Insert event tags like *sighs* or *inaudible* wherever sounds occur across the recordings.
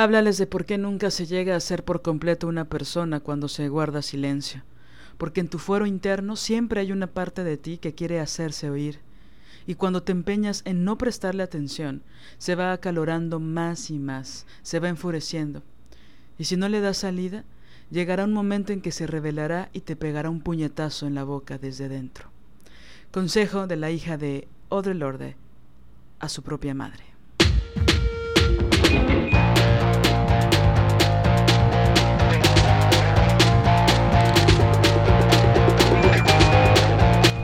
Háblales de por qué nunca se llega a ser por completo una persona cuando se guarda silencio, porque en tu fuero interno siempre hay una parte de ti que quiere hacerse oír, y cuando te empeñas en no prestarle atención, se va acalorando más y más, se va enfureciendo, y si no le das salida, llegará un momento en que se revelará y te pegará un puñetazo en la boca desde dentro. Consejo de la hija de Audre Lorde a su propia madre.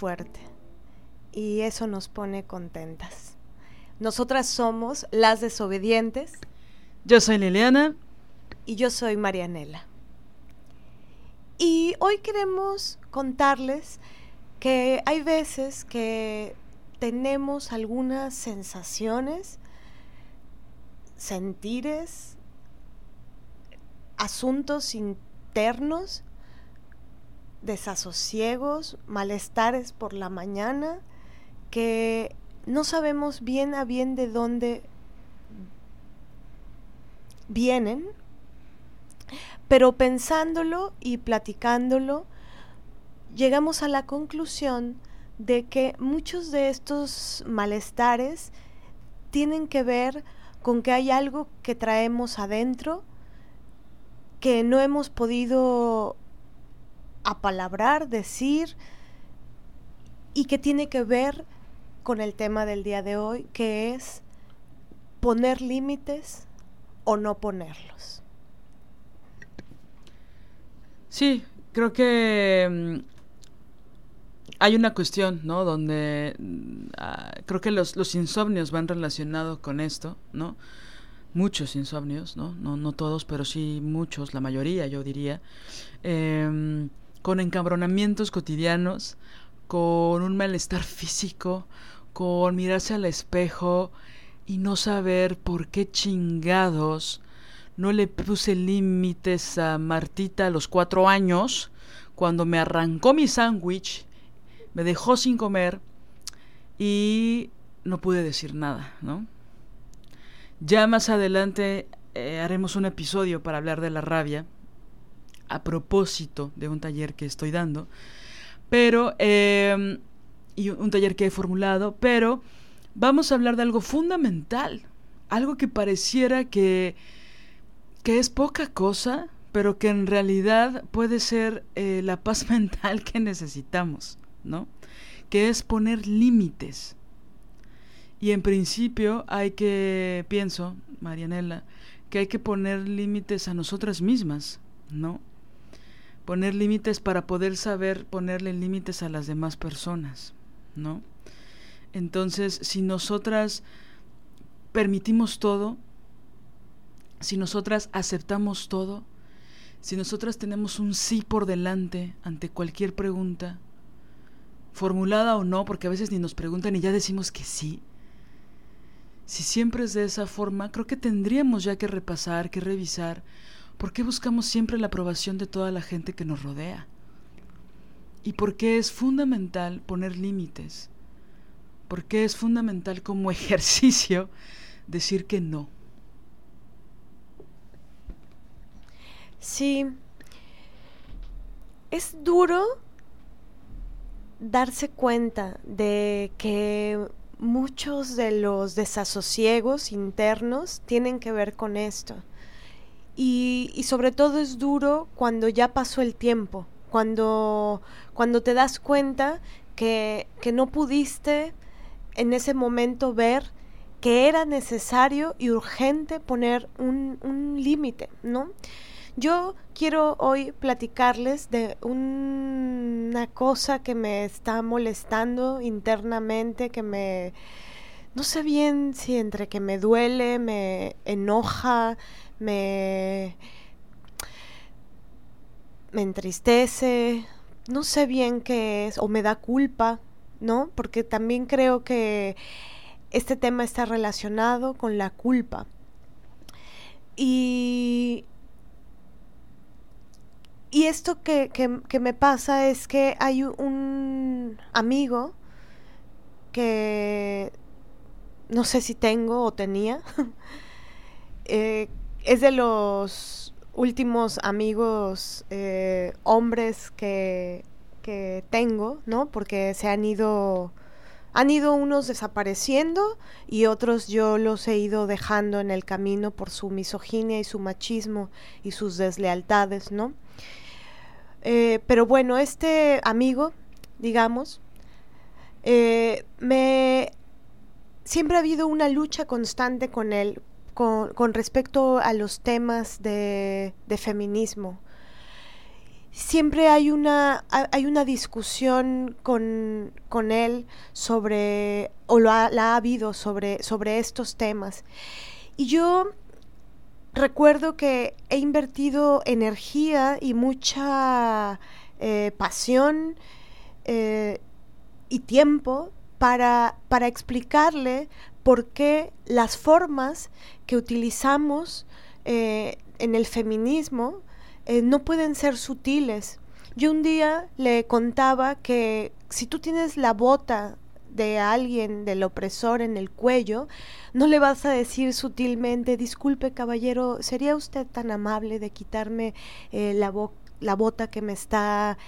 Fuerte y eso nos pone contentas. Nosotras somos las desobedientes Yo soy Liliana. y yo soy Marianela. Y hoy queremos contarles que hay veces que tenemos algunas sensaciones, sentires, asuntos internos, desasosiegos, malestares por la mañana, que no sabemos bien a bien de dónde vienen, pero pensándolo y platicándolo, llegamos a la conclusión de que muchos de estos malestares tienen que ver con que hay algo que traemos adentro que no hemos podido apalabrar, decir, y que tiene que ver con el tema del día de hoy, que es poner límites o no ponerlos. Sí, creo que mm, hay una cuestión, ¿no? Donde mm, ah, creo que los, los insomnios van relacionados con esto, ¿no? Muchos insomnios, ¿no? No, no todos, pero sí muchos, la mayoría, yo diría. Em, con encabronamientos cotidianos, con un malestar físico, con mirarse al espejo y no saber por qué chingados no le puse límites a Martita a los cuatro años, cuando me arrancó mi sándwich, me dejó sin comer y no pude decir nada, ¿no? Ya más adelante eh, haremos un episodio para hablar de la rabia a propósito de un taller que estoy dando, pero eh, y un taller que he formulado, pero vamos a hablar de algo fundamental, algo que pareciera que que es poca cosa, pero que en realidad puede ser eh, la paz *laughs* mental que necesitamos, ¿no? Que es poner límites. Y en principio hay que, pienso, Marianela, que hay que poner límites a nosotras mismas, ¿no? Poner límites para poder saber ponerle límites a las demás personas, ¿no? Entonces, si nosotras permitimos todo, si nosotras aceptamos todo, si nosotras tenemos un sí por delante ante cualquier pregunta, formulada o no, porque a veces ni nos preguntan y ya decimos que sí, si siempre es de esa forma, creo que tendríamos ya que repasar, que revisar, por qué buscamos siempre la aprobación de toda la gente que nos rodea. Y por qué es fundamental poner límites. Por qué es fundamental como *laughs* ejercicio decir que no. Sí, es duro darse cuenta de que muchos de los desasosiegos internos tienen que ver con esto. Y, y, sobre todo es duro cuando ya pasó el tiempo, cuando, cuando te das cuenta que, que no pudiste en ese momento ver que era necesario y urgente poner un, un límite, ¿no? Yo quiero hoy platicarles de una cosa que me está molestando internamente, que me... No sé bien si entre que me duele, me enoja, me... me entristece, no sé bien qué es, o me da culpa, ¿no? Porque también creo que este tema está relacionado con la culpa. Y, y esto que, que, me pasa es que hay un amigo que no sé si tengo o tenía. *laughs* eh, es de los últimos amigos eh, hombres que, que tengo, ¿no? Porque se han ido han ido unos desapareciendo y otros yo los he ido dejando en el camino por su misoginia y su machismo y sus deslealtades, ¿no? Eh, pero bueno, este amigo, digamos, eh, me siempre ha habido una lucha constante con él con, respecto a los temas de, de feminismo siempre hay una, hay una discusión con, con él sobre, o lo ha, la ha habido sobre, sobre estos temas. Y yo recuerdo que he invertido energía y mucha eh, pasión eh, y tiempo para, para explicarle por qué las formas que utilizamos eh, en el feminismo eh, no pueden ser sutiles. Yo un día le contaba que si tú tienes la bota de alguien, del opresor en el cuello, no le vas a decir sutilmente, disculpe caballero, ¿sería usted tan amable de quitarme eh, la, bota que me está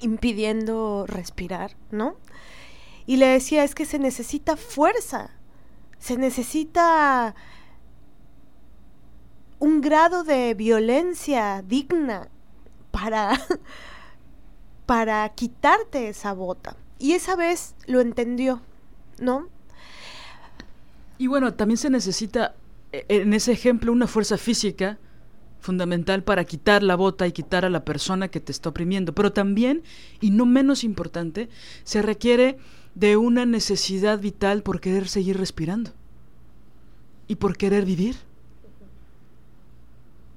impidiendo respirar? ¿No? Y le decía, es que se necesita fuerza, se necesita un grado de violencia digna para, *laughs* para quitarte esa bota. Y esa vez lo entendió, ¿no? Y bueno, también se necesita, e, en ese ejemplo, una fuerza física fundamental para quitar la bota y quitar a la persona que te está oprimiendo. Pero también, y no menos importante, se requiere de una necesidad vital por querer seguir respirando y por querer vivir.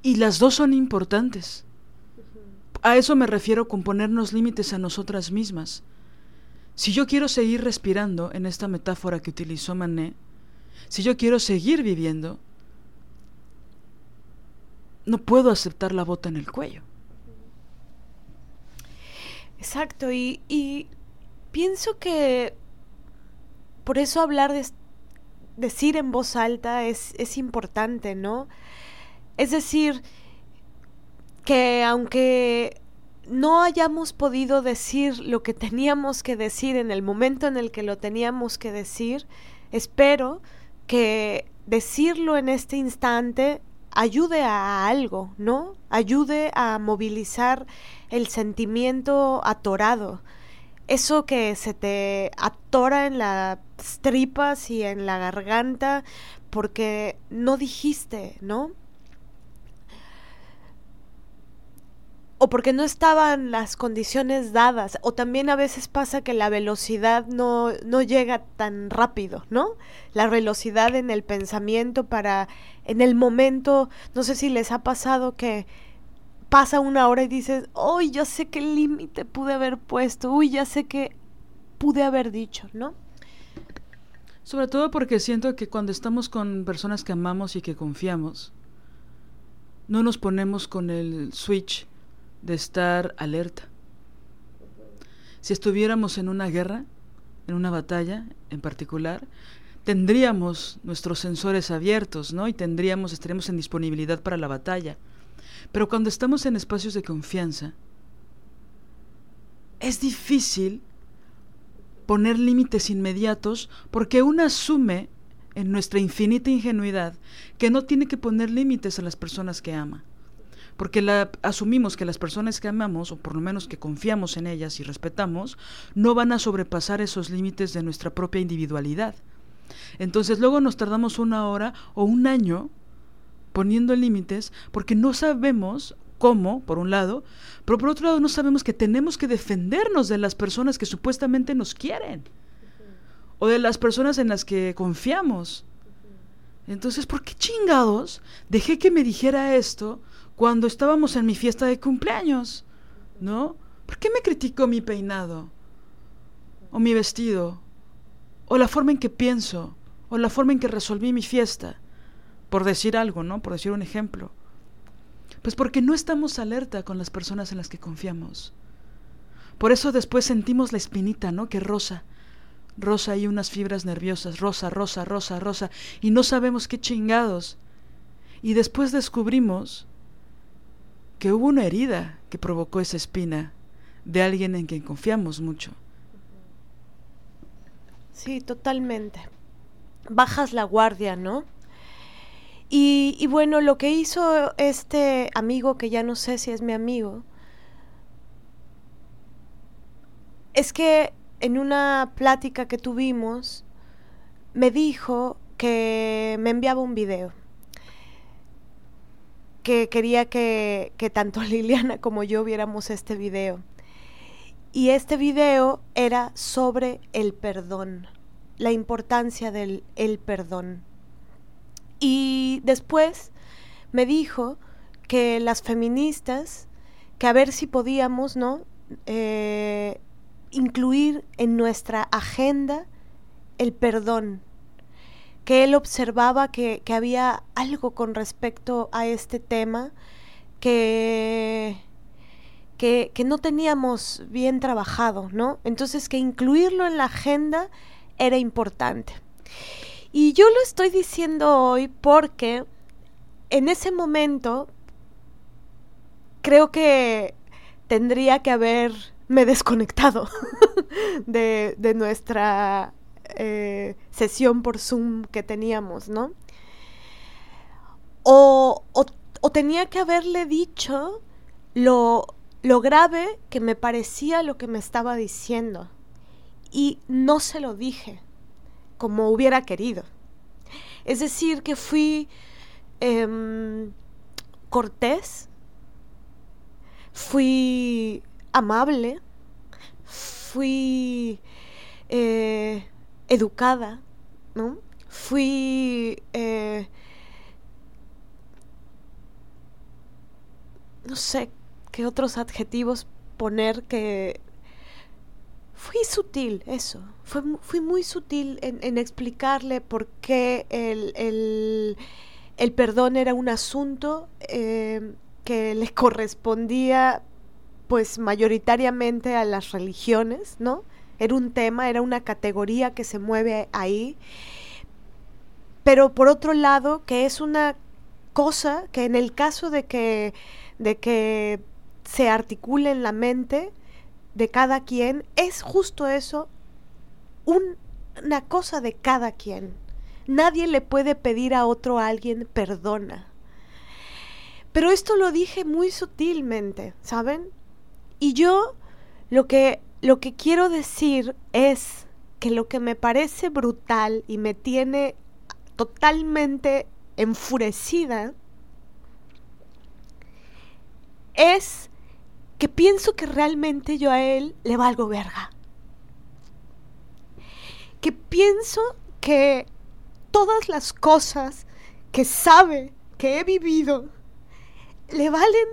Y las dos son importantes. A eso me refiero con ponernos límites a nosotras mismas. Si yo quiero seguir respirando en esta metáfora que utilizó Mané, si yo quiero seguir viviendo, no puedo aceptar la bota en el cuello. Exacto, y, y pienso que por eso hablar de decir en voz alta es, es importante, ¿no? Es decir, que aunque no hayamos podido decir lo que teníamos que decir en el momento en el que lo teníamos que decir, espero que decirlo en este instante ayude a algo, ¿no? Ayude a movilizar el sentimiento atorado. Eso que se te atora en las tripas y en la garganta porque no dijiste, ¿no? o porque no estaban las condiciones dadas, o también a veces pasa que la velocidad no, no llega tan rápido, ¿no? La velocidad en el pensamiento para, en el momento, no sé si les ha pasado que pasa una hora y dices, uy, ya sé qué límite pude haber puesto, uy, ya sé qué pude haber dicho, ¿no? Sobre todo porque siento que cuando estamos con personas que amamos y que confiamos, no nos ponemos con el switch de estar alerta. Si estuviéramos en una guerra, en una batalla en particular, tendríamos nuestros sensores abiertos, ¿no? Y tendríamos, estaríamos en disponibilidad para la batalla. Pero cuando estamos en espacios de confianza, es difícil poner límites inmediatos porque uno asume en nuestra infinita ingenuidad que no tiene que poner límites a las personas que ama. Porque la, asumimos que las personas que amamos, o por lo menos que confiamos en ellas y respetamos, no van a sobrepasar esos límites de nuestra propia individualidad. Entonces luego nos tardamos una hora o un año poniendo límites porque no sabemos cómo, por un lado, pero por otro lado no sabemos que tenemos que defendernos de las personas que supuestamente nos quieren o de las personas en las que confiamos. Entonces, ¿por qué chingados dejé que me dijera esto cuando estábamos en mi fiesta de cumpleaños? ¿No? ¿Por qué me criticó mi peinado? ¿O mi vestido? ¿O la forma en que pienso? ¿O la forma en que resolví mi fiesta? Por decir algo, ¿no? Por decir un ejemplo. Pues porque no estamos alerta con las personas en las que confiamos. Por eso después sentimos la espinita, ¿no? Que rosa. Rosa y unas fibras nerviosas, rosa, rosa, rosa, rosa, y no sabemos qué chingados. Y después descubrimos que hubo una herida que provocó esa espina de alguien en quien confiamos mucho. Sí, totalmente. Bajas la guardia, ¿no? Y, bueno, lo que hizo este amigo, que ya no sé si es mi amigo, es que en una plática que tuvimos, me dijo que me enviaba un video, que quería que, que tanto *laughs* Liliana como yo viéramos este video. Y este video era sobre el perdón, la importancia del el perdón. Y después me dijo que las feministas, que a ver si podíamos, ¿no? Eh, incluir en nuestra agenda el perdón, que él observaba que, que, había algo con respecto a este tema que, que, que, no teníamos bien trabajado, ¿no? Entonces que incluirlo en la agenda era importante. Y yo lo estoy diciendo hoy porque en ese momento creo que tendría que haberme desconectado *laughs* de, de, nuestra eh, sesión por Zoom que teníamos, ¿no? O, o, o, tenía que haberle dicho lo, lo grave que me parecía lo que me estaba diciendo. Y no se lo dije como hubiera querido. Es decir, que fui eh, cortés, fui amable, fui eh, educada, ¿no? Fui... Eh, no sé qué otros adjetivos poner que fui sutil, eso. Fui muy sutil en, explicarle por qué el, el, el, perdón era un asunto eh, que le *laughs* correspondía pues mayoritariamente a las religiones, ¿no? Era un tema, era una categoría que se mueve ahí. Pero por otro lado, que es una cosa que en el caso de que, de que se articule en la mente, de cada quien, es justo eso, una cosa de cada quien. Nadie le puede pedir a otro alguien perdona. Pero esto lo dije muy sutilmente, ¿saben? Y yo lo que, lo que quiero decir es que lo que me parece brutal y me tiene totalmente enfurecida es que pienso que realmente yo a él le valgo verga. Que pienso que todas las cosas que sabe que he vivido le valen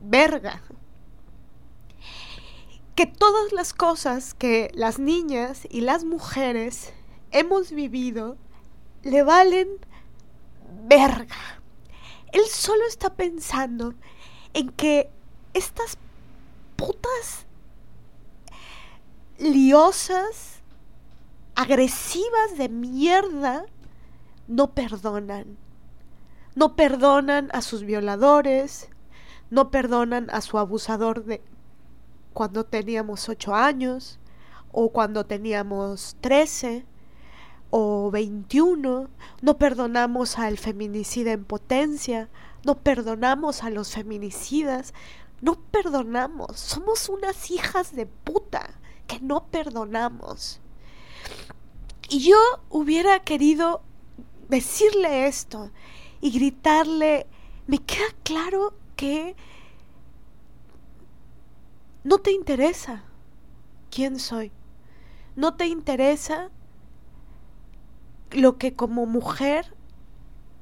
verga. Que todas las cosas que las niñas y las mujeres hemos vivido le valen verga. Él solo está pensando en que estas putas liosas, agresivas de mierda, no perdonan. No perdonan a sus violadores, no perdonan a su abusador de, cuando teníamos ocho años, o cuando teníamos trece, o veintiuno, no perdonamos al feminicida en potencia, no perdonamos a los feminicidas, no perdonamos, somos unas hijas de puta que no perdonamos. Y yo hubiera querido decirle esto y gritarle, me queda claro que no te interesa quién soy, no te interesa lo que como mujer,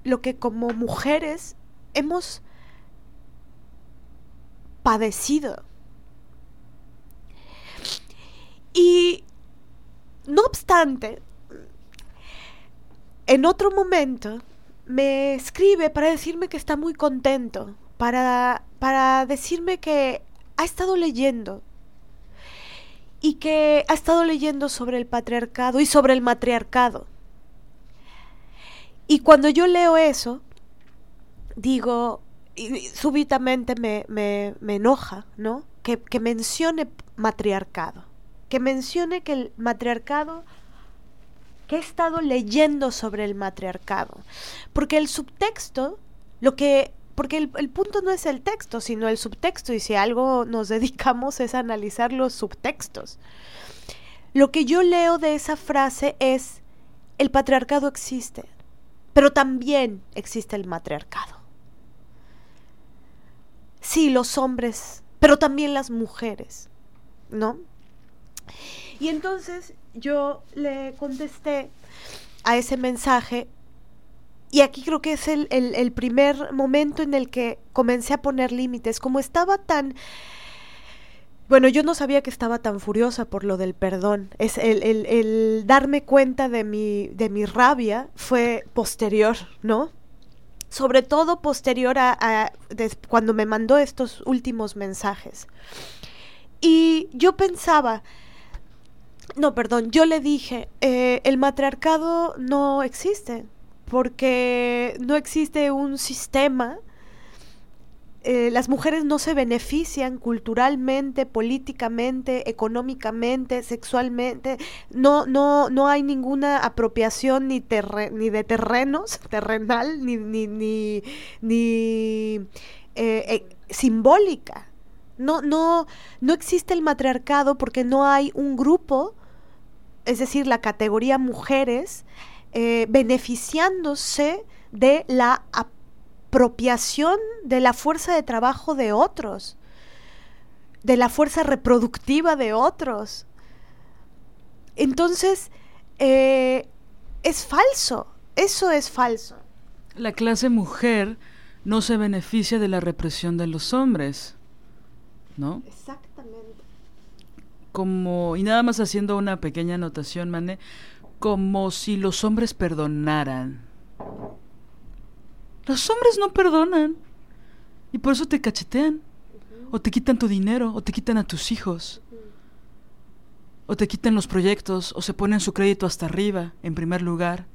lo que como mujeres hemos padecido. Y no obstante, en otro momento me escribe para decirme que está muy contento, para, para decirme que ha estado leyendo y que ha estado leyendo sobre el patriarcado y sobre el matriarcado. Y cuando yo leo eso, digo, y súbitamente me, me, me enoja, ¿no? Que, que mencione matriarcado, que mencione que el matriarcado que he estado leyendo sobre el matriarcado. Porque el subtexto, lo que. Porque el, el, punto no es el texto, sino el subtexto, y si algo nos *laughs* dedicamos es a analizar los subtextos. Lo que yo leo de esa frase es: el patriarcado existe, pero también existe el matriarcado. Sí, los hombres, pero también las mujeres, ¿no? Y entonces yo le contesté a ese mensaje y aquí creo que es el, el, primer momento en el que comencé a poner límites. Como estaba tan... Bueno, yo no sabía que estaba tan furiosa por lo del perdón. Es el, el, el darme cuenta de mi, de mi rabia fue posterior, ¿no? Sobre todo posterior a, cuando me mandó estos últimos mensajes. Y yo pensaba, no, perdón, yo le dije, eh, el matriarcado no existe, porque no existe un sistema, eh, las mujeres no se benefician culturalmente, políticamente, económicamente, sexualmente, no, no, no hay ninguna apropiación ni, de terrenos, *laughs* terrenal, ni, ni, ni, ni eh, simbólica. No, no, no existe el matriarcado porque no hay un grupo, es decir, la categoría mujeres, eh, beneficiándose de la apropiación de la fuerza de trabajo de otros, de la fuerza reproductiva de otros. Entonces, eh, es falso, eso es falso. La clase mujer no se beneficia de la represión de los hombres. ¿no? Exactamente. Como, y nada más haciendo una pequeña anotación, Mané, como si los hombres perdonaran. Los hombres no perdonan. Y por eso te cachetean. O te quitan tu dinero, o te quitan a tus hijos. O te quitan los proyectos, o se ponen su crédito hasta arriba, en primer lugar,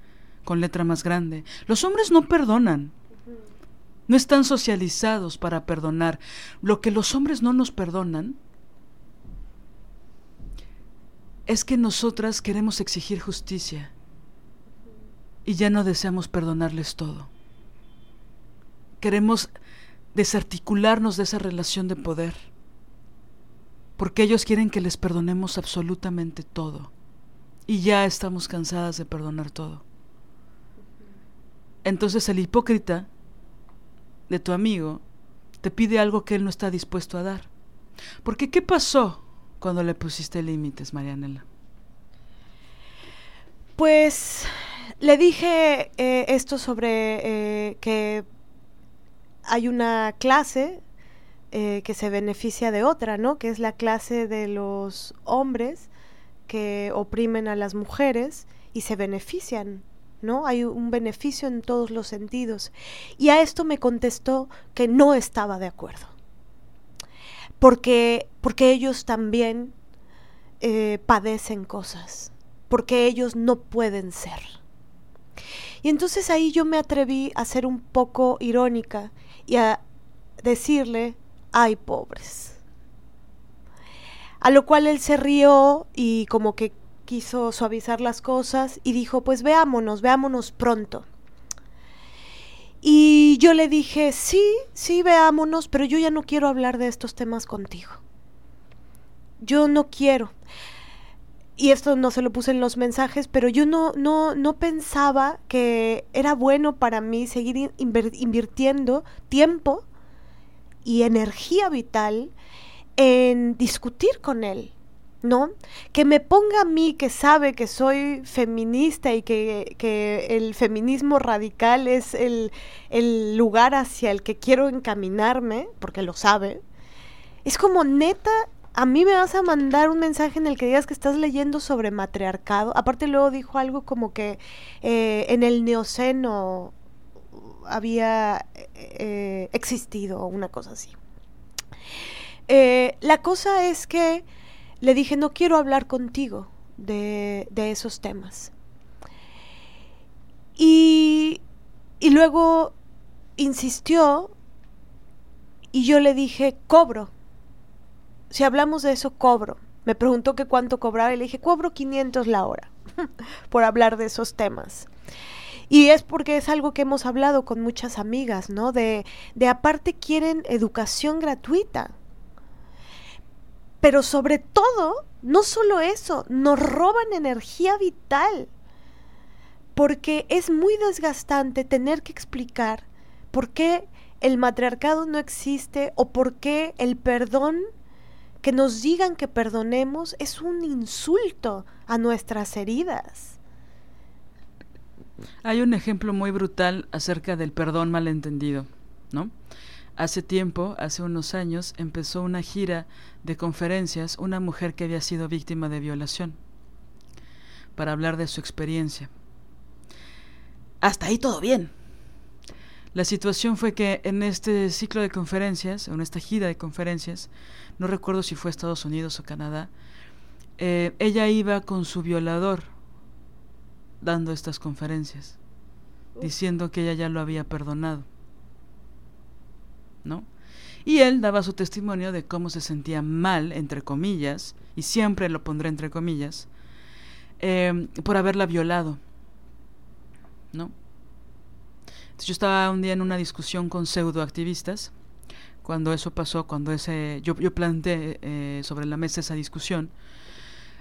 con letra más grande. Los hombres no perdonan. No están socializados para perdonar. Lo que los hombres no nos perdonan es que nosotras queremos exigir justicia y ya no deseamos perdonarles todo. Queremos desarticularnos de esa relación de poder porque ellos quieren que les perdonemos absolutamente todo y ya estamos cansadas de perdonar todo. Entonces el hipócrita de tu amigo te pide algo que él no está dispuesto a dar. Porque ¿qué pasó cuando le pusiste límites, Marianela? Pues le dije eh, esto sobre eh, que hay una clase eh, que se beneficia de otra, ¿no? Que es la clase de los hombres que oprimen a las mujeres y se benefician ¿no? Hay un beneficio en todos los sentidos. Y a esto me contestó que no estaba de acuerdo. Porque, porque ellos también eh, padecen cosas, porque ellos no pueden ser. Y entonces ahí yo me atreví a ser un poco irónica y a decirle, ay pobres. A lo cual él se rió y como que quiso suavizar las cosas y dijo, pues veámonos, veámonos pronto. Y yo le dije, sí, sí, veámonos, pero yo ya no quiero hablar de estos temas contigo. Yo no quiero. Y esto no se lo puse en los mensajes, pero yo no, no, no pensaba que era bueno para mí seguir invirtiendo tiempo y energía vital en discutir con él. ¿no? Que me ponga a mí, que sabe que soy feminista y que, el feminismo radical es el, el, lugar hacia el que quiero encaminarme, porque lo sabe, es como neta, a mí me vas a mandar un mensaje en el que digas que estás leyendo sobre matriarcado. Aparte luego dijo algo como que eh, en el neoceno había eh, existido una cosa así. Eh, la cosa es que le dije, no quiero hablar contigo de, esos temas. Y, y luego insistió y yo le dije, cobro. Si hablamos de eso, cobro. Me preguntó que cuánto cobraba y le dije, cobro 500 la hora *laughs* por hablar de esos temas. Y es porque es algo que hemos hablado con muchas amigas, ¿no? De, de aparte quieren educación gratuita. Pero sobre todo, no solo eso, nos roban energía vital. Porque es muy desgastante tener que explicar por qué el matriarcado no existe o por qué el perdón, que nos digan que perdonemos, es un insulto a nuestras heridas. Hay un ejemplo muy brutal acerca del perdón malentendido, ¿no? Hace tiempo, hace unos años, empezó una gira de conferencias una mujer que había sido víctima de violación para hablar de su experiencia. Hasta ahí todo bien. La situación fue que en este ciclo de conferencias, en esta gira de conferencias, no recuerdo si fue Estados Unidos o Canadá, eh, ella iba con su violador dando estas conferencias, diciendo que ella ya lo había perdonado. ¿no? Y él daba su testimonio de cómo se sentía mal, entre comillas, y siempre lo pondré entre comillas, em, por haberla violado, ¿no? yo estaba un día en una discusión con pseudoactivistas, cuando eso pasó, cuando ese, yo, yo planteé eh, sobre la mesa esa discusión,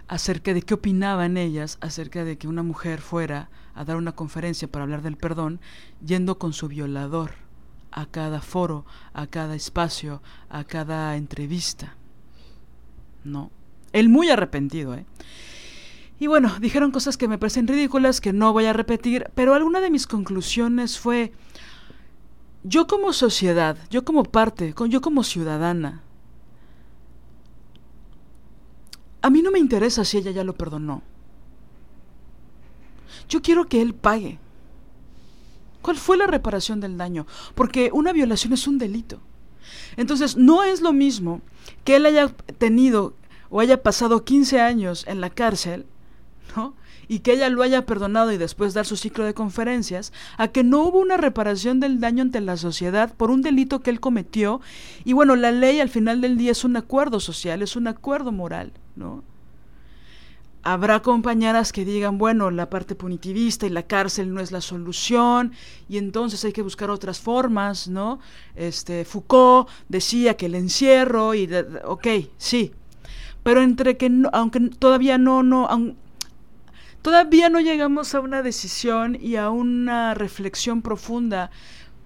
acerca de qué opinaban ellas acerca de que una mujer fuera a dar una conferencia para hablar del perdón yendo con su violador a cada foro, a cada espacio, a cada entrevista. No. Él muy arrepentido, ¿eh? Y bueno, dijeron cosas que me parecen ridículas, que no voy a repetir, pero alguna de mis conclusiones fue, yo como sociedad, yo como parte, yo como ciudadana, a mí no me interesa si ella ya lo perdonó. Yo quiero que él pague. ¿Cuál fue la reparación del daño? Porque una violación es un delito. Entonces, no es lo mismo que él haya tenido o haya pasado 15 años en la cárcel, ¿no? Y que ella lo haya perdonado y después dar su ciclo de conferencias, a que no hubo una reparación del daño ante la sociedad por un delito que él cometió. Y bueno, la ley al final del día es un acuerdo social, es un acuerdo moral, ¿no? Habrá compañeras que digan, bueno, la parte punitivista y la cárcel no es la solución y entonces hay que buscar otras formas, ¿no? Este, Foucault decía que el encierro y, ok, sí, pero entre que, no, aunque todavía no, no, todavía no llegamos a una decisión y a una reflexión profunda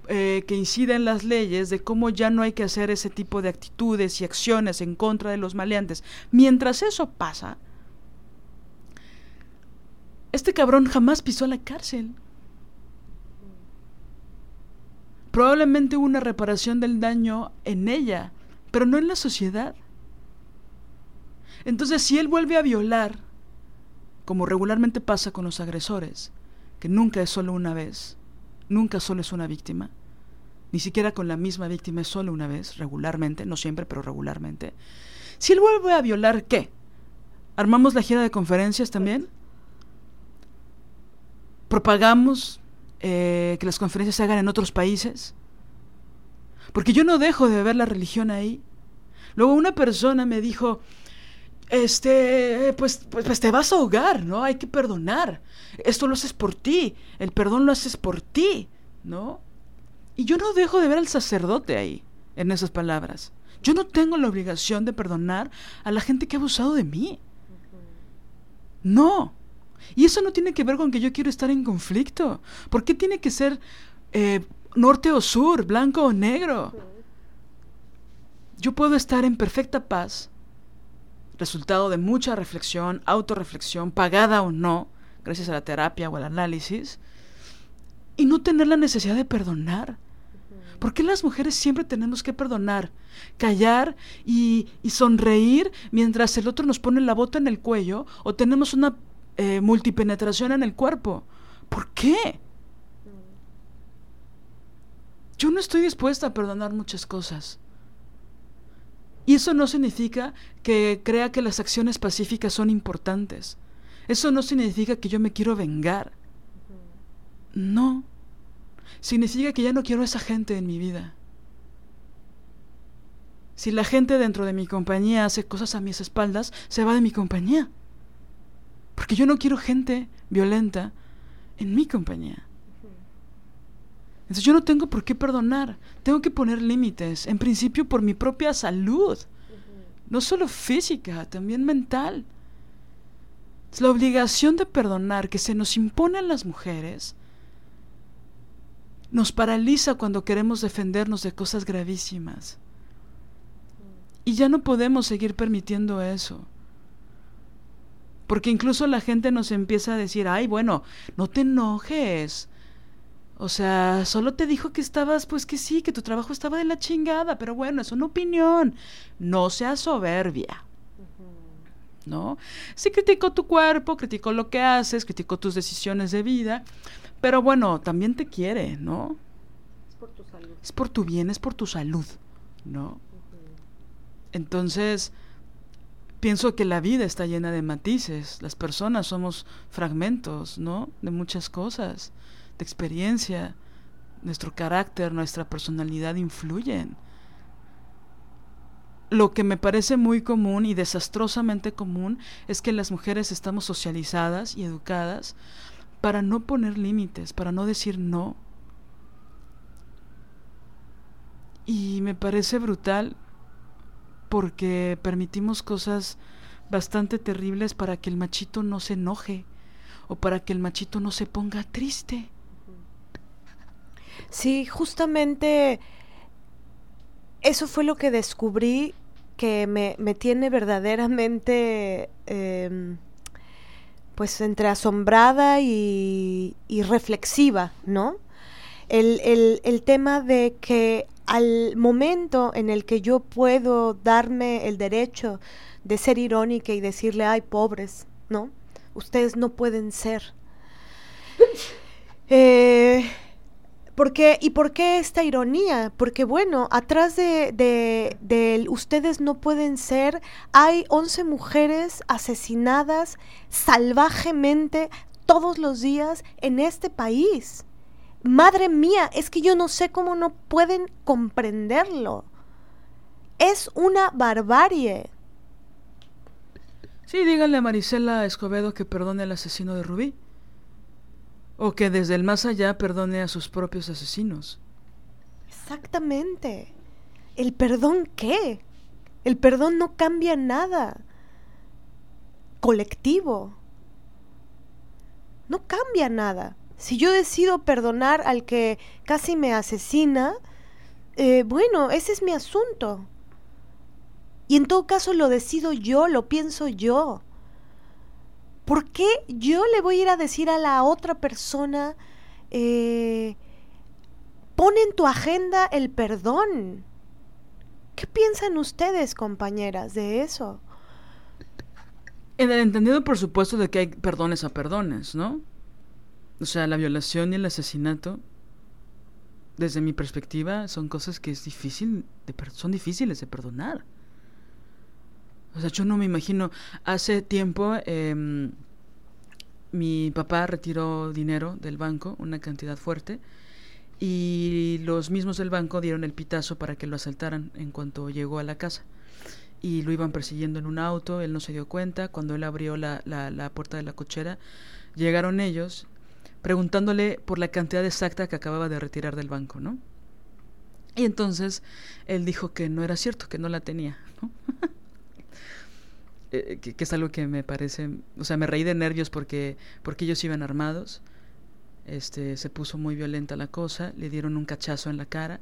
eh, que incida en las leyes de cómo ya no hay que hacer ese tipo de actitudes y acciones en contra de los maleantes. Mientras eso pasa, este cabrón jamás pisó la cárcel. Probablemente hubo una reparación del daño en ella, pero no en la sociedad. Entonces, si él vuelve a violar, como regularmente pasa con los agresores, que nunca es solo una vez, nunca solo es una víctima, ni siquiera con la misma víctima es solo una vez, regularmente, no siempre, pero regularmente. Si él vuelve a violar, ¿qué? ¿Armamos la gira de conferencias también? propagamos eh, que las conferencias se hagan en otros países. Porque yo no dejo de ver la religión ahí. Luego una persona me dijo, este, pues, pues, pues, te vas a ahogar, ¿no? Hay que perdonar. Esto lo haces por ti, el perdón lo haces por ti, ¿no? Y yo no dejo de ver al sacerdote ahí, en esas palabras. Yo no tengo la obligación de perdonar a la gente que ha abusado de mí. No. Y eso no tiene que ver con que yo quiero estar en conflicto. ¿Por qué tiene que ser eh, norte o sur, blanco o negro? Yo puedo estar en perfecta paz, resultado de mucha reflexión, autorreflexión, pagada o no, gracias a la terapia o al análisis, y no tener la necesidad de perdonar. ¿Por qué las mujeres siempre tenemos que perdonar, callar y, sonreír mientras el otro nos pone la bota en el cuello o tenemos una eh, multipenetración en el cuerpo? ¿Por qué? Yo no estoy dispuesta a perdonar muchas cosas. Y eso no significa que crea que las acciones pacíficas son importantes. Eso no significa que yo me quiero vengar. No significa que ya no quiero a esa gente en mi vida. Si la gente dentro de mi compañía hace cosas a mis espaldas, se va de mi compañía. Porque yo no quiero gente violenta en mi compañía. Entonces yo no tengo por qué perdonar. Tengo que poner límites, en principio por mi propia salud. No solo física, también mental. Es la obligación de perdonar que se nos impone a las mujeres nos paraliza cuando queremos defendernos de cosas gravísimas. Y ya no podemos seguir permitiendo eso. Porque incluso la gente nos empieza a decir, ay, bueno, no te enojes. O sea, solo te dijo que estabas, pues que sí, que tu trabajo estaba de la chingada, pero bueno, es una opinión. No seas soberbia. ¿No? Sí criticó tu cuerpo, criticó lo que haces, criticó tus decisiones de vida, pero bueno, también te quiere, ¿no? Es por tu salud. Es por tu bien, es por tu salud, ¿no? Entonces, pienso que la vida está llena de matices. Las personas somos fragmentos, ¿no? De muchas cosas, experiencia. Nuestro carácter, nuestra personalidad influyen. Lo que me parece muy común y desastrosamente común es que las mujeres estamos socializadas y educadas para no poner límites, para no decir no. Y me parece brutal porque permitimos cosas bastante terribles para que el machito no se enoje o para que el machito no se ponga triste. Sí, justamente eso fue lo que descubrí que me, me tiene verdaderamente... Eh, pues entre asombrada y, reflexiva, ¿no? El, el, tema de que al momento en el que yo puedo darme el derecho de ser irónica y decirle, ay, pobres, ¿no? Ustedes no pueden ser. *laughs* Eh, ¿Y por qué esta ironía? Porque bueno, atrás de, de, ustedes no pueden ser, hay 11 mujeres asesinadas salvajemente todos los días en este país. Madre mía, es que yo no sé cómo no pueden comprenderlo. Es una barbarie. Sí, díganle a Marisela Escobedo que perdone al asesino de Rubí. O que desde el más allá perdone a sus propios asesinos. Exactamente. ¿El perdón qué? El perdón no cambia nada. Colectivo. No cambia nada. Si yo decido perdonar al que casi me asesina, eh, bueno, ese es mi asunto. Y en todo caso lo decido yo, lo pienso yo. ¿Por qué yo le voy a ir a decir a la otra persona, eh, pon en tu agenda el perdón? ¿Qué piensan ustedes, compañeras, de eso? En el entendido, por supuesto, de que hay perdones a perdones, ¿no? O sea, la violación y el asesinato, desde mi perspectiva, son cosas que es difícil de son difíciles de perdonar. O sea, yo no me imagino. Hace tiempo em, mi papá retiró dinero del banco, una cantidad fuerte, y los mismos del banco dieron el pitazo para que lo asaltaran en cuanto llegó a la casa. y lo iban persiguiendo en un auto, él no se dio cuenta, cuando él abrió la, la, la puerta de la cochera, llegaron ellos preguntándole por la cantidad exacta que acababa de retirar del banco, ¿no? Y entonces él dijo que no era cierto, que no la tenía, ¿no? *laughs* Eh, que, es algo que me parece, o sea, me reí de nervios porque, porque ellos iban armados, este, se puso muy violenta la cosa, le dieron un cachazo en la cara.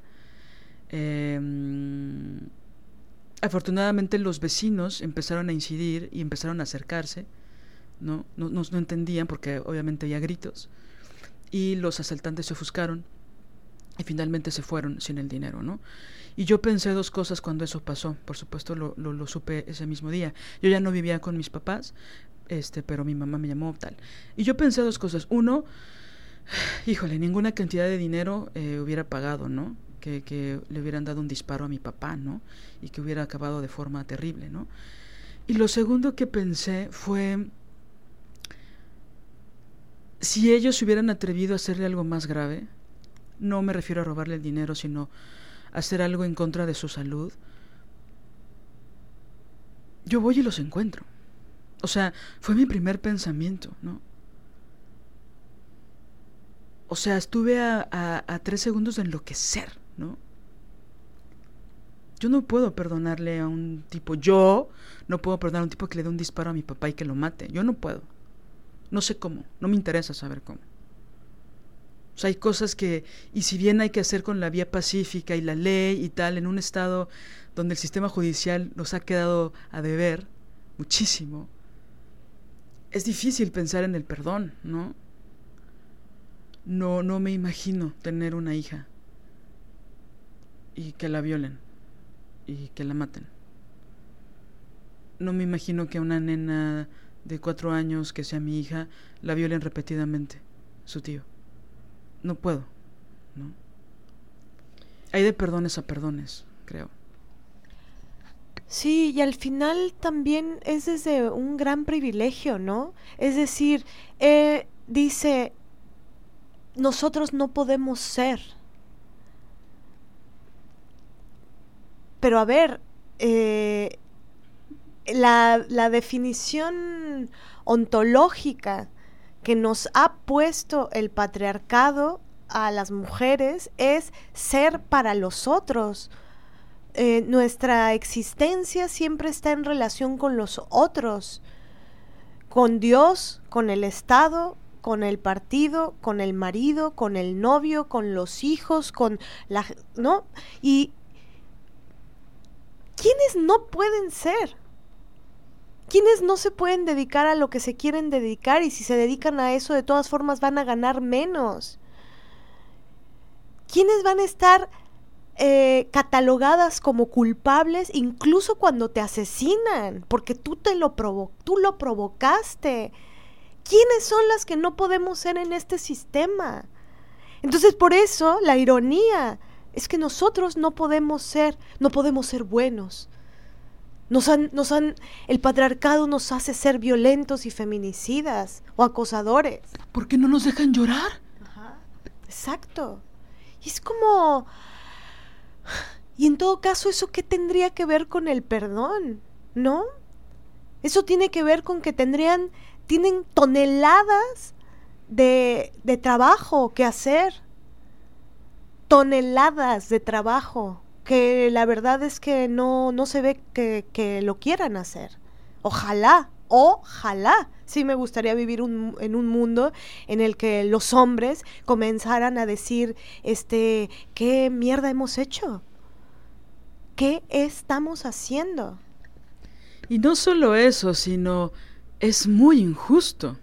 Eh, afortunadamente los vecinos empezaron a incidir y empezaron a acercarse, ¿no? No, no, no entendían porque obviamente había gritos, y los asaltantes se ofuscaron y finalmente se fueron sin el dinero, ¿no? Y yo pensé dos cosas cuando eso pasó, por supuesto lo, lo, supe ese mismo día. Yo ya no vivía con mis papás, este, pero mi mamá me llamó tal. Y yo pensé dos cosas. Uno, *sighs* híjole, ninguna cantidad de dinero eh, hubiera pagado, ¿no? Que, que, le hubieran dado un disparo a mi papá, ¿no? Y que hubiera acabado de forma terrible, ¿no? Y lo segundo que pensé fue si ellos se hubieran atrevido a hacerle algo más grave, no me refiero a robarle el dinero, sino hacer algo en contra de su salud, yo voy y los encuentro. O sea, fue mi primer pensamiento, ¿no? O sea, estuve a, a, a, tres segundos de enloquecer, ¿no? Yo no puedo perdonarle a un tipo, yo no puedo perdonar a un tipo que le dé un disparo a mi papá y que lo mate. Yo no puedo. No sé cómo, no me interesa saber cómo. Hay cosas que, y si bien hay que hacer con la vía pacífica y la ley y tal, en un estado donde el sistema judicial nos ha quedado a deber muchísimo, es difícil pensar en el perdón, ¿no? No, no me imagino tener una hija y que la violen y que la maten. No me imagino que una nena de cuatro años que sea mi hija la violen repetidamente, su tío. No puedo, ¿no? Hay de perdones a perdones, creo. Sí, y al final también es desde un gran privilegio, ¿no? Es decir, eh, dice, nosotros no podemos ser. Pero a ver, eh, la, la definición ontológica que nos ha puesto el patriarcado a las mujeres es ser para los otros. Eh, nuestra existencia siempre está en relación con los otros, con Dios, con el Estado, con el partido, con el marido, con el novio, con los hijos, con la... ¿No? Y... ¿Quiénes no pueden ser? Quienes no se pueden dedicar a lo que se quieren dedicar y si se dedican a eso de todas formas van a ganar menos. ¿Quiénes van a estar eh, catalogadas como culpables incluso cuando te asesinan? Porque tú, te lo, provo tú lo provocaste. ¿Quiénes son las que no podemos ser en este sistema? Entonces por eso la ironía es que nosotros no podemos ser, no podemos ser buenos nos han, nos han, el patriarcado nos hace ser violentos y feminicidas o acosadores. ¿Por qué no nos dejan llorar? Ajá. Exacto. Y es como... Y en todo caso, ¿eso qué tendría que ver con el perdón? ¿No? Eso tiene que ver con que tendrían, tienen toneladas de, de trabajo que hacer. Toneladas de trabajo que la verdad es que no, no se ve que, que lo quieran hacer. Ojalá, ojalá. Sí me gustaría vivir un, en un mundo en el que los hombres comenzaran a decir, este, ¿qué mierda hemos hecho? ¿Qué estamos haciendo? Y no solo eso, sino es muy injusto.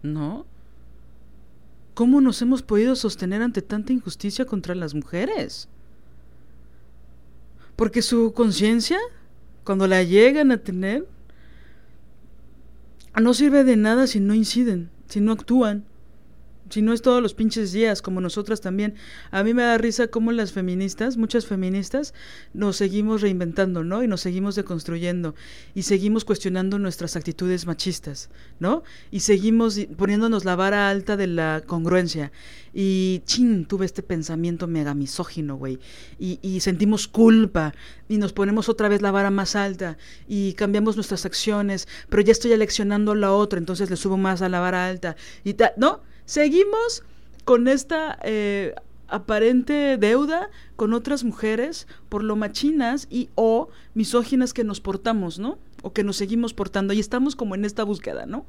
¿No? ¿Cómo nos hemos podido sostener ante tanta injusticia contra las mujeres? Porque su conciencia, cuando la llegan a tener, no sirve de nada si no inciden, si no actúan. Si no es todos los pinches días, como nosotras también. A mí me da risa cómo las feministas, muchas feministas, nos seguimos reinventando, ¿no? Y nos seguimos deconstruyendo y seguimos cuestionando nuestras actitudes machistas, ¿no? Y seguimos poniéndonos la vara alta de la congruencia. Y chin, tuve este pensamiento mega misógino, güey. Y, y sentimos culpa y nos ponemos otra vez la vara más alta y cambiamos nuestras acciones, pero ya estoy aleccionando a la otra, entonces le subo más a la vara alta y tal, ¿no? Seguimos con esta eh, aparente deuda con otras mujeres por lo machinas y o misóginas que nos portamos, ¿no? O que nos seguimos portando y estamos como en esta búsqueda, ¿no?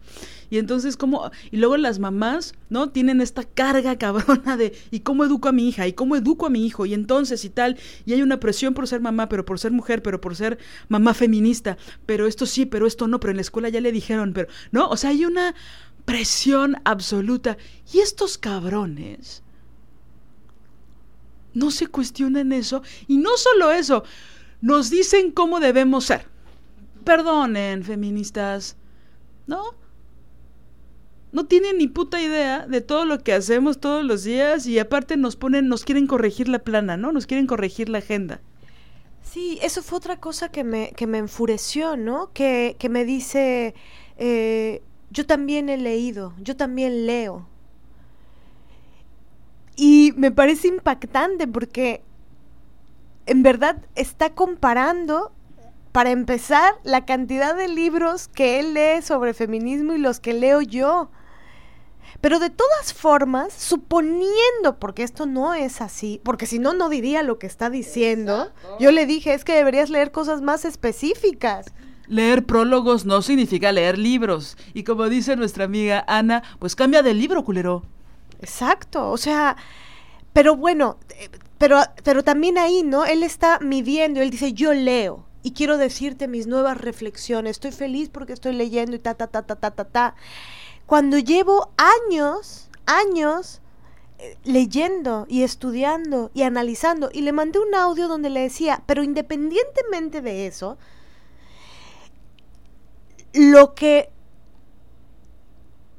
Y entonces como y luego las mamás, ¿no? Tienen esta carga cabrona de ¿y cómo educo a mi hija? ¿Y cómo educo a mi hijo? Y entonces y tal, y hay una presión por ser mamá, pero por ser mujer, pero por ser mamá feminista, pero esto sí, pero esto no, pero en la escuela ya le dijeron, pero no, o sea, hay una presión absoluta. Y estos cabrones no se cuestionan eso. Y no solo eso, nos dicen cómo debemos ser. Perdonen, feministas. ¿No? No tienen ni puta idea de todo lo que hacemos todos los días y aparte nos ponen, nos quieren corregir la plana, ¿no? Nos quieren corregir la agenda. Sí, eso fue otra cosa que me, que me enfureció, ¿no? Que, que me dice, eh, yo también he leído, yo también leo. Y me parece impactante porque en verdad está comparando, para empezar, la cantidad de libros que él lee sobre feminismo y los que leo yo. Pero de todas formas, suponiendo, porque esto no es así, porque si no, no diría lo que está diciendo, yo le dije, es que deberías leer cosas más específicas. Leer prólogos no significa leer libros. Y como dice nuestra amiga Ana, pues cambia de libro, culero. Exacto, o sea, pero bueno, eh, pero, pero también ahí, ¿no? Él está midiendo, él dice, yo leo y quiero decirte mis nuevas reflexiones, estoy feliz porque estoy leyendo y ta, ta, ta, ta, ta, ta, ta. Cuando llevo años, años eh, leyendo y estudiando y analizando, y le mandé un audio donde le decía, pero independientemente de eso, lo que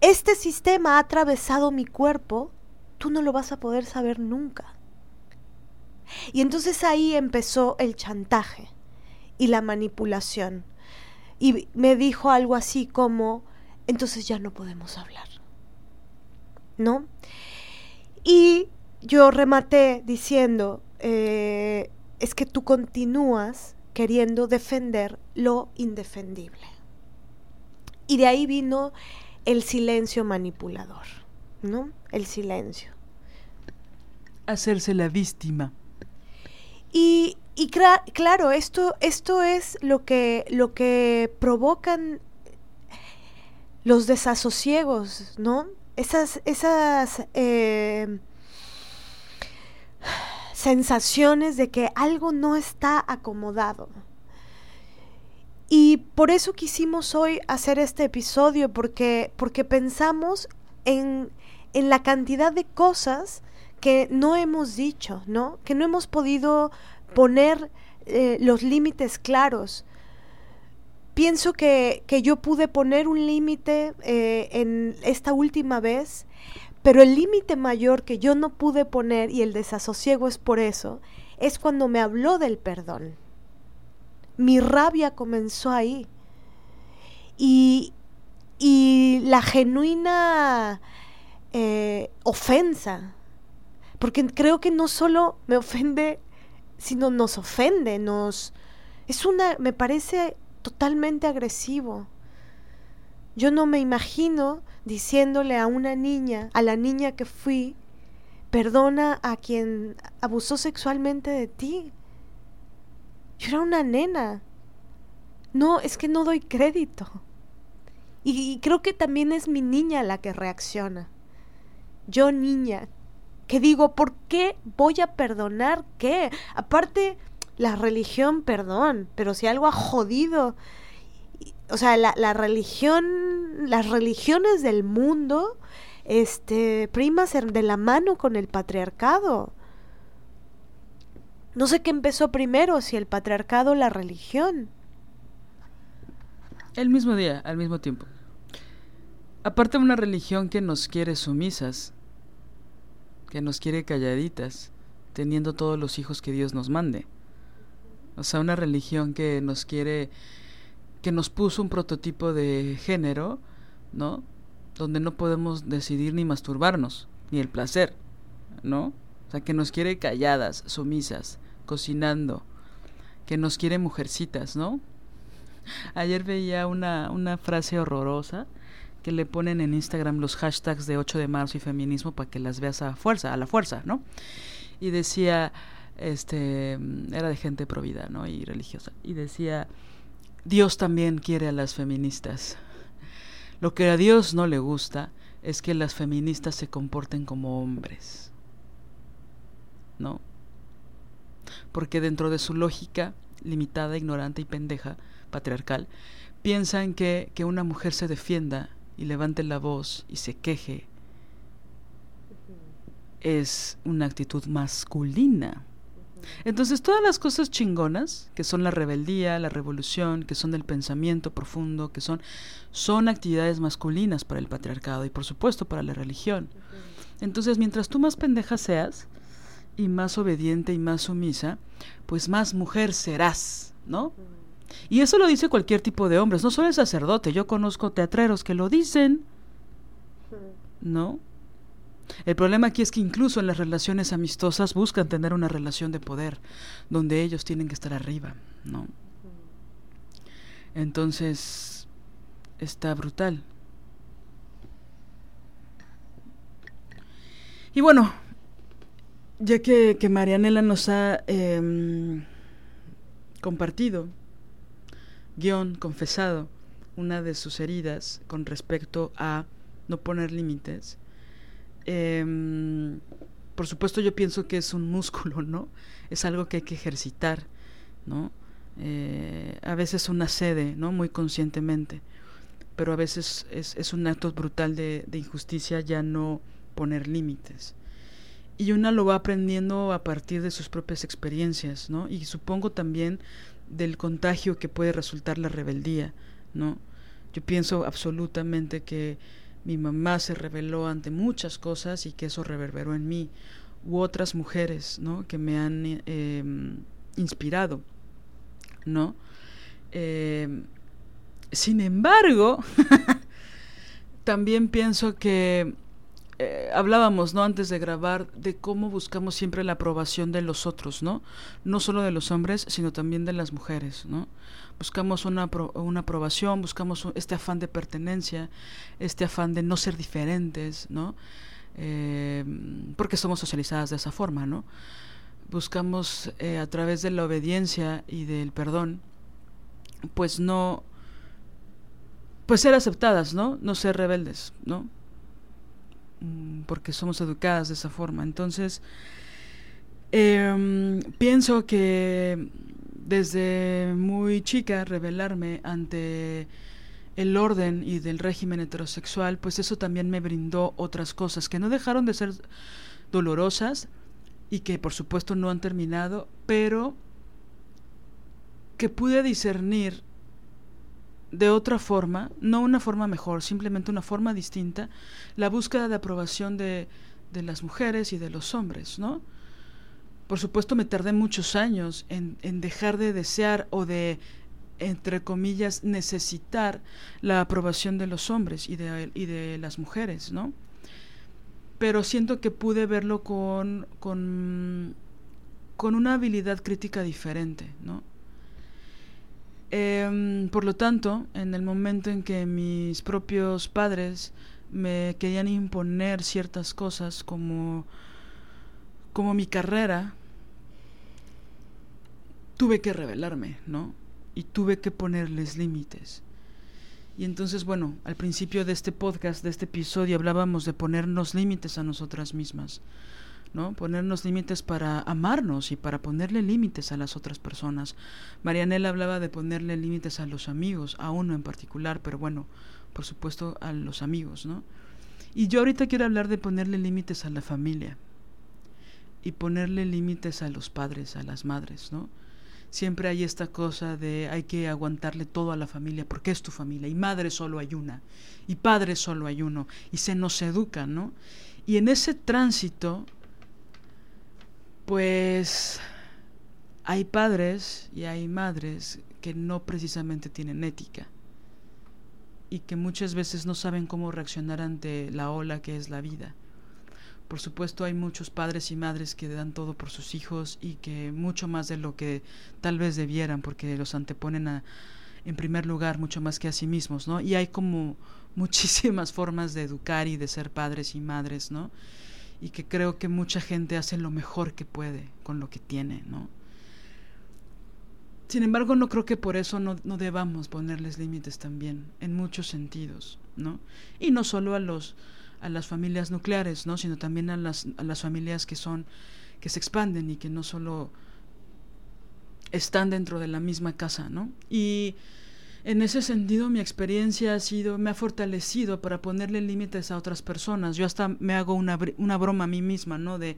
este sistema ha atravesado mi cuerpo, tú no lo vas a poder saber nunca. Y entonces ahí empezó el chantaje y la manipulación. Y me dijo algo así como, entonces ya no podemos hablar. ¿No? Y yo rematé diciendo, eh, es que tú continúas queriendo defender lo indefendible. Y de ahí vino el silencio manipulador, ¿no? El silencio. Hacerse la víctima. Y, claro, esto, esto es lo que, lo que provocan los desasosiegos, ¿no? Esas, esas eh, sensaciones de que algo no está acomodado. Y por eso quisimos hoy hacer este episodio, porque, porque pensamos en, en la cantidad de cosas que no hemos dicho, ¿no? Que no hemos podido poner eh, los límites claros. Pienso que, que, yo pude poner un límite eh, en esta última vez, pero el límite mayor que yo no pude poner, y el desasosiego es por eso, es cuando me habló del perdón. Mi rabia comenzó ahí. Y, y la genuina eh, ofensa, porque creo que no solo me ofende, sino nos ofende, nos... Es una, me parece totalmente agresivo. Yo no me imagino diciéndole a una niña, a la niña que fui, perdona a quien abusó sexualmente de ti. Yo era una nena. No, es que no doy crédito. Y, creo que también es mi niña la que reacciona. Yo niña, que digo, ¿por qué voy a perdonar qué? Aparte, la religión, perdón, pero si algo ha jodido, o sea, la, religión, las religiones del mundo, este, primas de la mano con el patriarcado. No sé qué empezó primero, si el patriarcado o la religión. El mismo día, al mismo tiempo. Aparte de una religión que nos quiere sumisas, que nos quiere calladitas, teniendo todos los hijos que Dios nos mande. O sea, una religión que nos quiere, que nos puso un prototipo de género, ¿no? Donde no podemos decidir ni masturbarnos, ni el placer, ¿no? O sea, que nos quiere calladas, sumisas, cocinando, que nos quiere mujercitas, ¿no? Ayer veía una, una frase horrorosa que le ponen en Instagram los hashtags de 8 de marzo y feminismo para que las veas a fuerza, a la fuerza, ¿no? Y decía, este, era de gente provida, ¿no? Y religiosa. Y decía, Dios también quiere a las feministas. Lo que a Dios no le gusta es que las feministas se comporten como hombres, ¿no? Porque dentro de su lógica limitada, ignorante y pendeja, patriarcal, piensan que, que una mujer se defienda y levante la voz y se queje es una actitud masculina. Entonces todas las cosas chingonas, que son la rebeldía, la revolución, que son del pensamiento profundo, que son, son actividades masculinas para el patriarcado y por supuesto para la religión. Entonces mientras tú más pendeja seas y más obediente y más sumisa, pues más mujer serás, ¿no? Y eso lo dice cualquier tipo de hombres, no solo el sacerdote, yo conozco teatreros que lo dicen, ¿no? El problema aquí es que incluso en las relaciones amistosas buscan tener una relación de poder, donde ellos tienen que estar arriba, ¿no? Entonces, está brutal. Y bueno, ya que, que Marianela nos ha eh, compartido guion confesado una de sus heridas con respecto a no poner límites. Em, por supuesto yo pienso que es un músculo, *laughs* ¿no? Es algo que hay que ejercitar, ¿no? Eh, a veces una sede, ¿no? Muy conscientemente, pero a veces es, es un acto brutal de injusticia ya no poner límites y una lo va aprendiendo a partir de sus propias experiencias, ¿no? Y supongo también del contagio que puede resultar la rebeldía, ¿no? Yo pienso absolutamente que mi mamá se rebeló ante muchas cosas y que eso reverberó en mí, u otras mujeres, ¿no? Que me han eh, inspirado, ¿no? Eh, sin embargo, *laughs* también pienso que eh, hablábamos, ¿no? Antes de grabar, de cómo buscamos siempre la aprobación de los otros, ¿no? No solo de los hombres, sino también de las mujeres, ¿no? Buscamos una, una aprobación, buscamos este afán de pertenencia, este afán de no ser diferentes, ¿no? Eh, porque somos socializadas de esa forma, ¿no? Buscamos eh, a través de la obediencia y del perdón, pues no, pues ser aceptadas, ¿no? No ser rebeldes, ¿no? Mm, porque somos educadas de esa forma. Entonces, eh, pienso que desde muy chica revelarme ante el orden y del régimen heterosexual, pues eso también me brindó otras cosas que no dejaron de ser dolorosas y que por supuesto no han terminado, pero que pude discernir de otra forma, no una forma mejor, simplemente una forma distinta, la búsqueda de aprobación de, de las mujeres y de los hombres, ¿no? Por supuesto me tardé muchos años en, en dejar de desear o de, entre comillas, necesitar la aprobación de los hombres y de, y de las mujeres, ¿no? Pero siento que pude verlo con, con, con una habilidad crítica diferente, ¿no? Eh, por lo tanto, en el momento en que mis propios padres me querían imponer ciertas cosas como, como mi carrera, tuve que rebelarme, ¿no? Y tuve que ponerles límites. Y entonces, bueno, al principio de este podcast, de este episodio, hablábamos de ponernos límites a nosotras mismas. ¿No? Ponernos límites para amarnos y para ponerle límites a las otras personas. Marianela hablaba de ponerle límites a los amigos, a uno en particular, pero bueno, por supuesto a los amigos, ¿no? Y yo ahorita quiero hablar de ponerle límites a la familia y ponerle límites a los padres, a las madres, ¿no? Siempre hay esta cosa de hay que aguantarle todo a la familia porque es tu familia y madre solo hay una y padre solo hay uno y se nos educa, ¿no? Y en ese tránsito pues hay padres y hay madres que no precisamente tienen ética y que muchas veces no saben cómo reaccionar ante la ola que es la vida. Por supuesto hay muchos padres y madres que dan todo por sus hijos y que mucho más de lo que tal vez debieran porque los anteponen a, en primer lugar mucho más que a sí mismos, ¿no? Y hay como *laughs* muchísimas formas de educar y de ser padres y madres, ¿no? Y que creo que mucha gente hace lo mejor que puede con lo que tiene, ¿no? Sin embargo, no creo que por eso no, debamos ponerles límites también, en muchos sentidos, ¿no? Y no solo a los a las familias nucleares, ¿no? sino también a las, a las familias que son que se expanden y que no solo están dentro de la misma casa, ¿no? Y en ese sentido mi experiencia ha sido me ha fortalecido para ponerle límites a otras personas. Yo hasta me hago una, una broma a mí misma, ¿no? De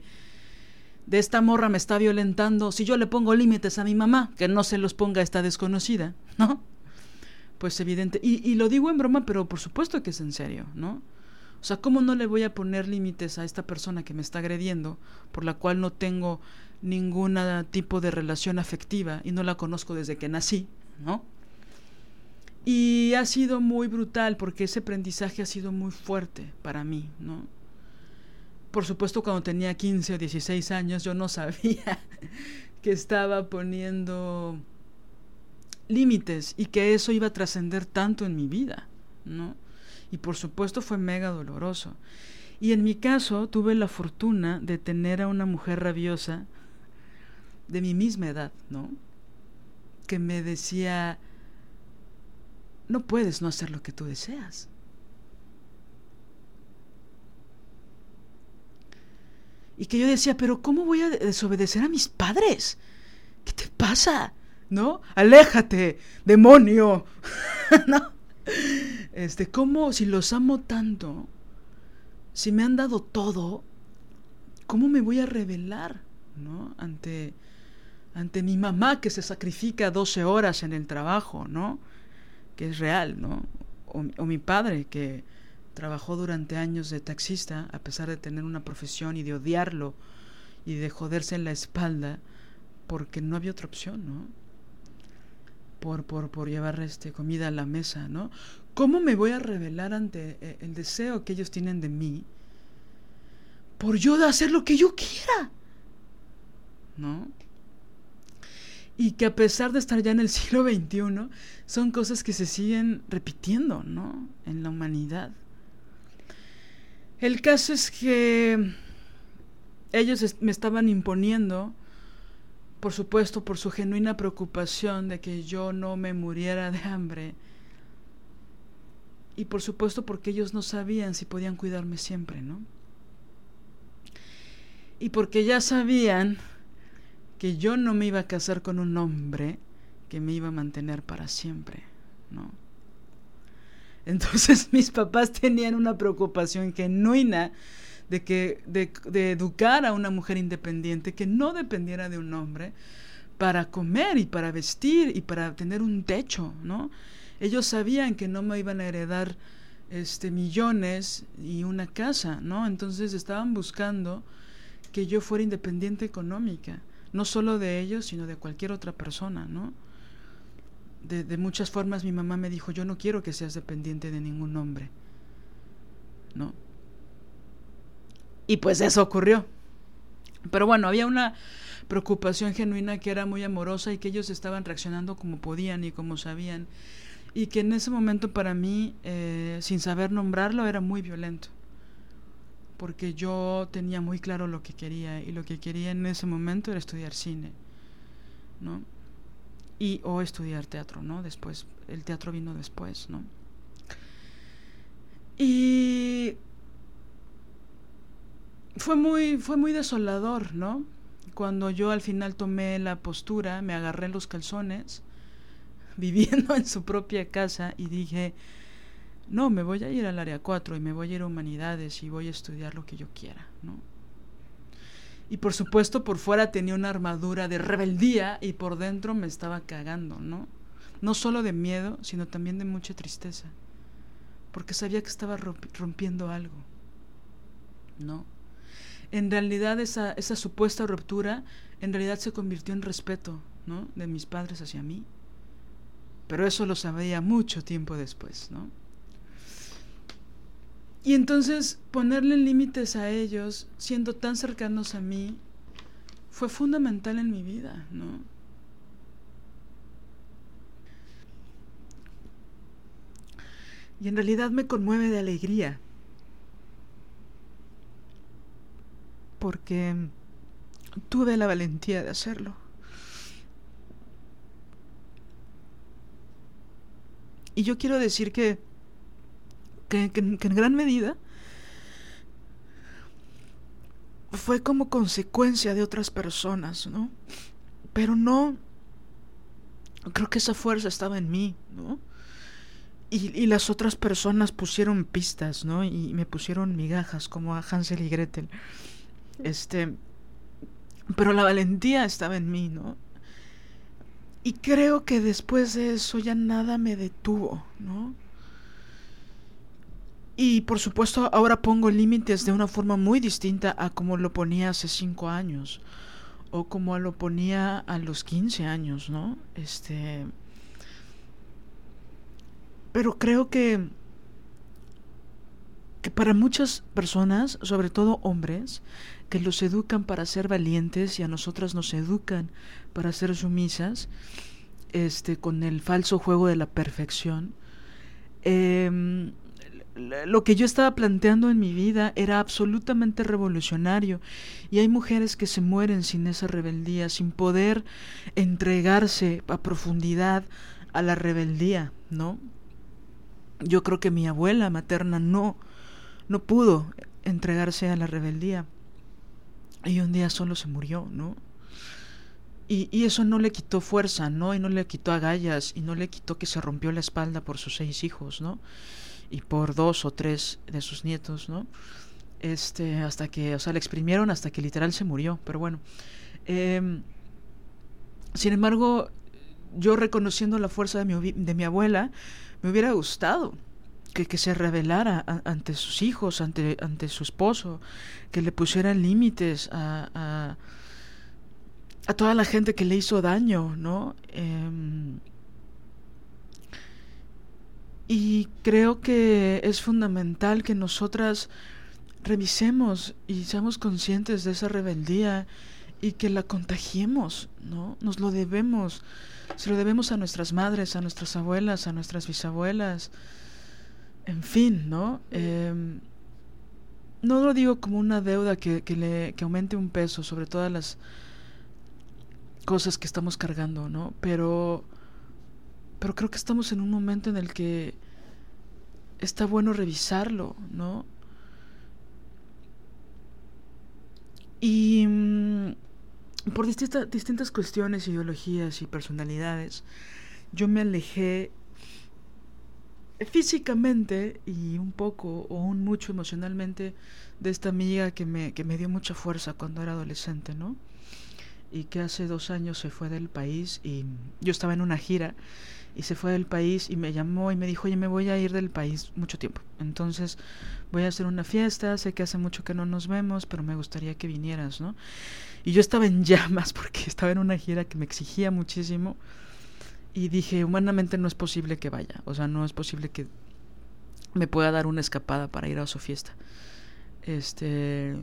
de esta morra me está violentando, si yo le pongo límites a mi mamá, que no se los ponga esta desconocida, ¿no? Pues evidente, y, y lo digo en broma, pero por supuesto que es en serio, ¿no? O sea, ¿cómo no le voy a poner límites a esta persona que me está agrediendo, por la cual no tengo ningún tipo de relación afectiva y no la conozco desde que nací, ¿no? Y ha sido muy brutal porque ese aprendizaje ha sido muy fuerte para mí, ¿no? Por supuesto, cuando tenía 15 o 16 años yo no sabía *laughs* que estaba poniendo límites y que eso iba a trascender tanto en mi vida, ¿no? y por supuesto fue mega doloroso. Y en mi caso tuve la fortuna de tener a una mujer rabiosa de mi misma edad, ¿no? Que me decía, no puedes no hacer lo que tú deseas. Y que yo decía, pero ¿cómo voy a desobedecer a mis padres? ¿Qué te pasa? ¿No? Aléjate, demonio. *laughs* ¿No? Este, ¿cómo si los amo tanto? Si me han dado todo, ¿cómo me voy a revelar, ¿no? Ante ante mi mamá que se sacrifica 12 horas en el trabajo, ¿no? Que es real, ¿no? O, mi padre que trabajó durante años de taxista a pesar de tener una profesión y de odiarlo y de joderse en la espalda porque no había otra opción, ¿no? por, por, por llevar este, comida a la mesa, ¿no? ¿Cómo me voy a revelar ante eh, el deseo que ellos tienen de mí por yo de hacer lo que yo quiera? ¿No? Y que a pesar de estar ya en el *laughs* siglo XXI, son cosas que se siguen repitiendo, ¿no? En la humanidad. El caso es que ellos me estaban imponiendo por supuesto por su genuina preocupación de que yo no me muriera de hambre, y por supuesto porque ellos no sabían si podían cuidarme siempre, ¿no? Y porque ya sabían que yo no me iba a casar con un hombre que me iba a mantener para siempre, ¿no? Entonces *laughs* mis papás tenían una preocupación genuina de, que, de, de educar a una mujer independiente que no dependiera de un hombre para comer y para vestir y para tener un techo, ¿no? Ellos sabían que no me iban a heredar este millones y una casa, ¿no? Entonces estaban buscando que yo fuera independiente económica, no solo de ellos, sino de cualquier otra persona, ¿no? De, muchas formas mi mamá me dijo, yo no quiero que seas dependiente de ningún hombre, ¿no? Y pues eso ocurrió. Pero bueno, había una preocupación genuina que era muy amorosa y que ellos estaban reaccionando como podían y como sabían. Y que en ese momento para mí, eh, sin saber nombrarlo, era muy violento. Porque yo tenía muy claro lo que quería y lo que quería en ese momento era estudiar cine, ¿no? Y o estudiar teatro, ¿no? Después, el teatro vino después, ¿no? Y fue muy, fue muy desolador, ¿no? Cuando yo al final tomé la postura, me agarré los calzones, *laughs* viviendo en su propia casa, y dije, no, me voy a ir al área 4 y me voy a ir a humanidades y voy a estudiar lo que yo quiera, ¿no? Y por supuesto por fuera tenía una armadura de rebeldía y por dentro me estaba cagando, ¿no? No solo de miedo, sino también de mucha tristeza, porque sabía que estaba rompiendo algo, ¿no? en realidad esa, esa supuesta ruptura en realidad se convirtió en respeto, ¿no? De mis padres hacia mí. Pero eso lo sabía mucho tiempo después, ¿no? Y entonces ponerle límites a ellos, siendo tan cercanos a mí, fue fundamental en mi vida, ¿no? Y en realidad me conmueve de alegría. Porque tuve la valentía de hacerlo. Y yo quiero decir que que, en gran medida fue como consecuencia de otras personas, ¿no? Pero no, creo que esa fuerza estaba en mí, ¿no? Y, y, las otras personas pusieron pistas, ¿no? Y me pusieron migajas como a Hansel y Gretel. Este, pero la valentía estaba en mí, ¿no? Y creo que después de eso ya nada me detuvo, ¿no? Y por supuesto ahora pongo límites de una forma muy distinta a como lo ponía hace cinco años o como lo ponía a los 15 años, ¿no? Este... Pero creo que que para muchas personas, sobre todo hombres, que los educan para ser valientes y a nosotras nos educan para ser sumisas, este, con el falso juego de la perfección, eh, lo que yo estaba planteando en mi vida era absolutamente revolucionario y hay mujeres que se mueren sin esa rebeldía, sin poder entregarse a profundidad a la rebeldía, ¿no? Yo creo que mi abuela materna no no pudo entregarse a la rebeldía y un día solo se murió, ¿no? Y, y, eso no le quitó fuerza, ¿no? Y no le quitó agallas, y no le quitó que se rompió la espalda por sus seis hijos, ¿no? Y por dos o tres de sus nietos, ¿no? Este, hasta que, o sea, le exprimieron hasta que literal se murió, pero bueno. Em, sin embargo, yo reconociendo la fuerza de mi, de mi abuela, me hubiera gustado que, que se rebelara ante sus hijos, ante, ante su esposo, que le pusiera límites a, a, a, toda la gente que le hizo daño, ¿no? Eh, y creo que es fundamental que nosotras revisemos y seamos conscientes de esa rebeldía y que la contagiemos, ¿no? Nos lo debemos. Se lo debemos a nuestras madres, a nuestras abuelas, a nuestras bisabuelas. En fin, ¿no? Eh, no lo digo como una deuda que, que, le, que aumente un peso sobre todas las cosas que estamos cargando, ¿no? Pero pero creo que estamos en un momento en el que está bueno revisarlo, ¿no? Y mm, por distintas cuestiones, ideologías y personalidades, yo me alejé físicamente y un poco o un mucho emocionalmente de esta amiga que me, que me dio mucha fuerza cuando era adolescente, ¿no? Y que hace dos años se fue del país y yo estaba en una gira y se fue del país y me llamó y me dijo, oye, me voy a ir del país mucho tiempo. Entonces voy a hacer una fiesta, sé que hace mucho que no nos vemos, pero me gustaría que vinieras, ¿no? Y yo estaba en *laughs* llamas porque estaba en una gira que me exigía muchísimo y dije, humanamente no es posible que vaya, o sea, no es posible que me pueda dar una escapada para ir a su fiesta. Este,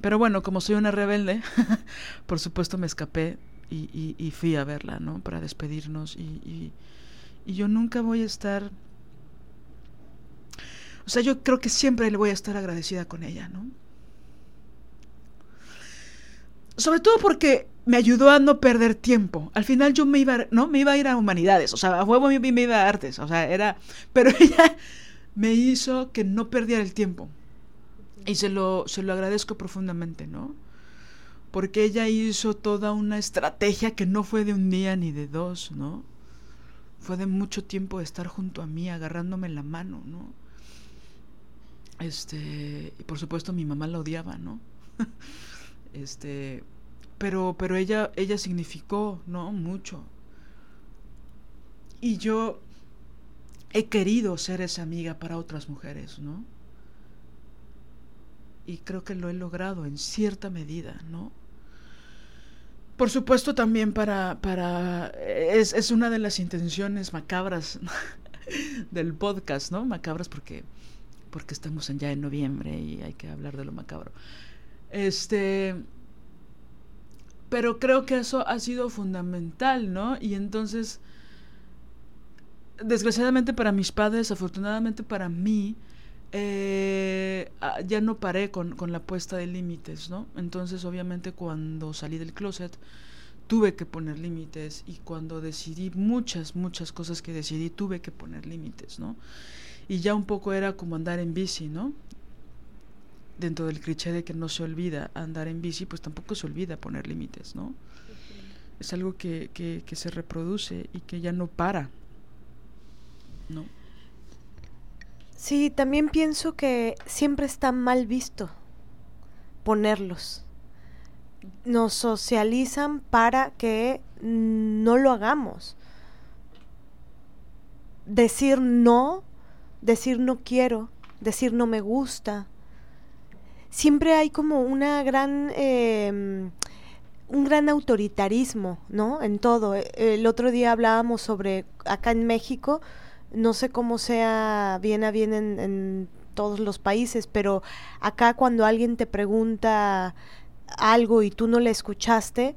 pero bueno, como soy una rebelde, *laughs* por supuesto me escapé y, y, y, fui a verla, ¿no? Para despedirnos y, y yo nunca voy a estar... O sea, yo creo que siempre le voy a estar agradecida con ella, ¿no? Sobre todo porque me ayudó a no perder tiempo. Al final yo me iba, ¿no? Me iba a ir a humanidades, o sea, a huevo me, me iba a artes, o sea, era... Pero *laughs* ella me hizo que no perdiera el tiempo. Y se lo, se lo agradezco profundamente, ¿no? Porque ella hizo toda una estrategia que no fue de un día ni de dos, ¿no? Fue de mucho tiempo estar junto a mí, agarrándome la mano, ¿no? Este, y por supuesto mi mamá la odiaba, ¿no? *laughs* este, pero, pero ella, ella significó, ¿no? Mucho. Y yo he querido ser esa amiga para otras mujeres, ¿no? y creo que lo he logrado en cierta medida, ¿no? Por supuesto también para, para es, es una de las intenciones macabras *laughs* del podcast, ¿no? Macabras porque, porque estamos ya en noviembre y hay que hablar de lo macabro. Este, pero creo que eso ha sido fundamental, ¿no? Y entonces, desgraciadamente para mis padres, afortunadamente para mí, eh, ah, ya no paré con, con la puesta de límites, ¿no? Entonces, obviamente, cuando salí del closet, tuve que poner límites y cuando decidí muchas, muchas cosas que decidí, tuve que poner límites, ¿no? Y ya un poco era como andar en bici, ¿no? dentro del cliché de que no se olvida andar en bici, pues tampoco se olvida poner límites, ¿no? Es algo que, que, que, se reproduce y que ya no para, ¿no? Sí, también pienso que siempre está mal visto ponerlos. Nos socializan para que no lo hagamos. Decir no, decir no quiero, decir no me gusta, siempre hay como una gran... Eh, un gran autoritarismo, ¿no? En todo. E, el otro día hablábamos sobre, acá en México, no sé cómo sea bien a bien en, todos los países, pero acá cuando alguien te pregunta algo y tú no le escuchaste,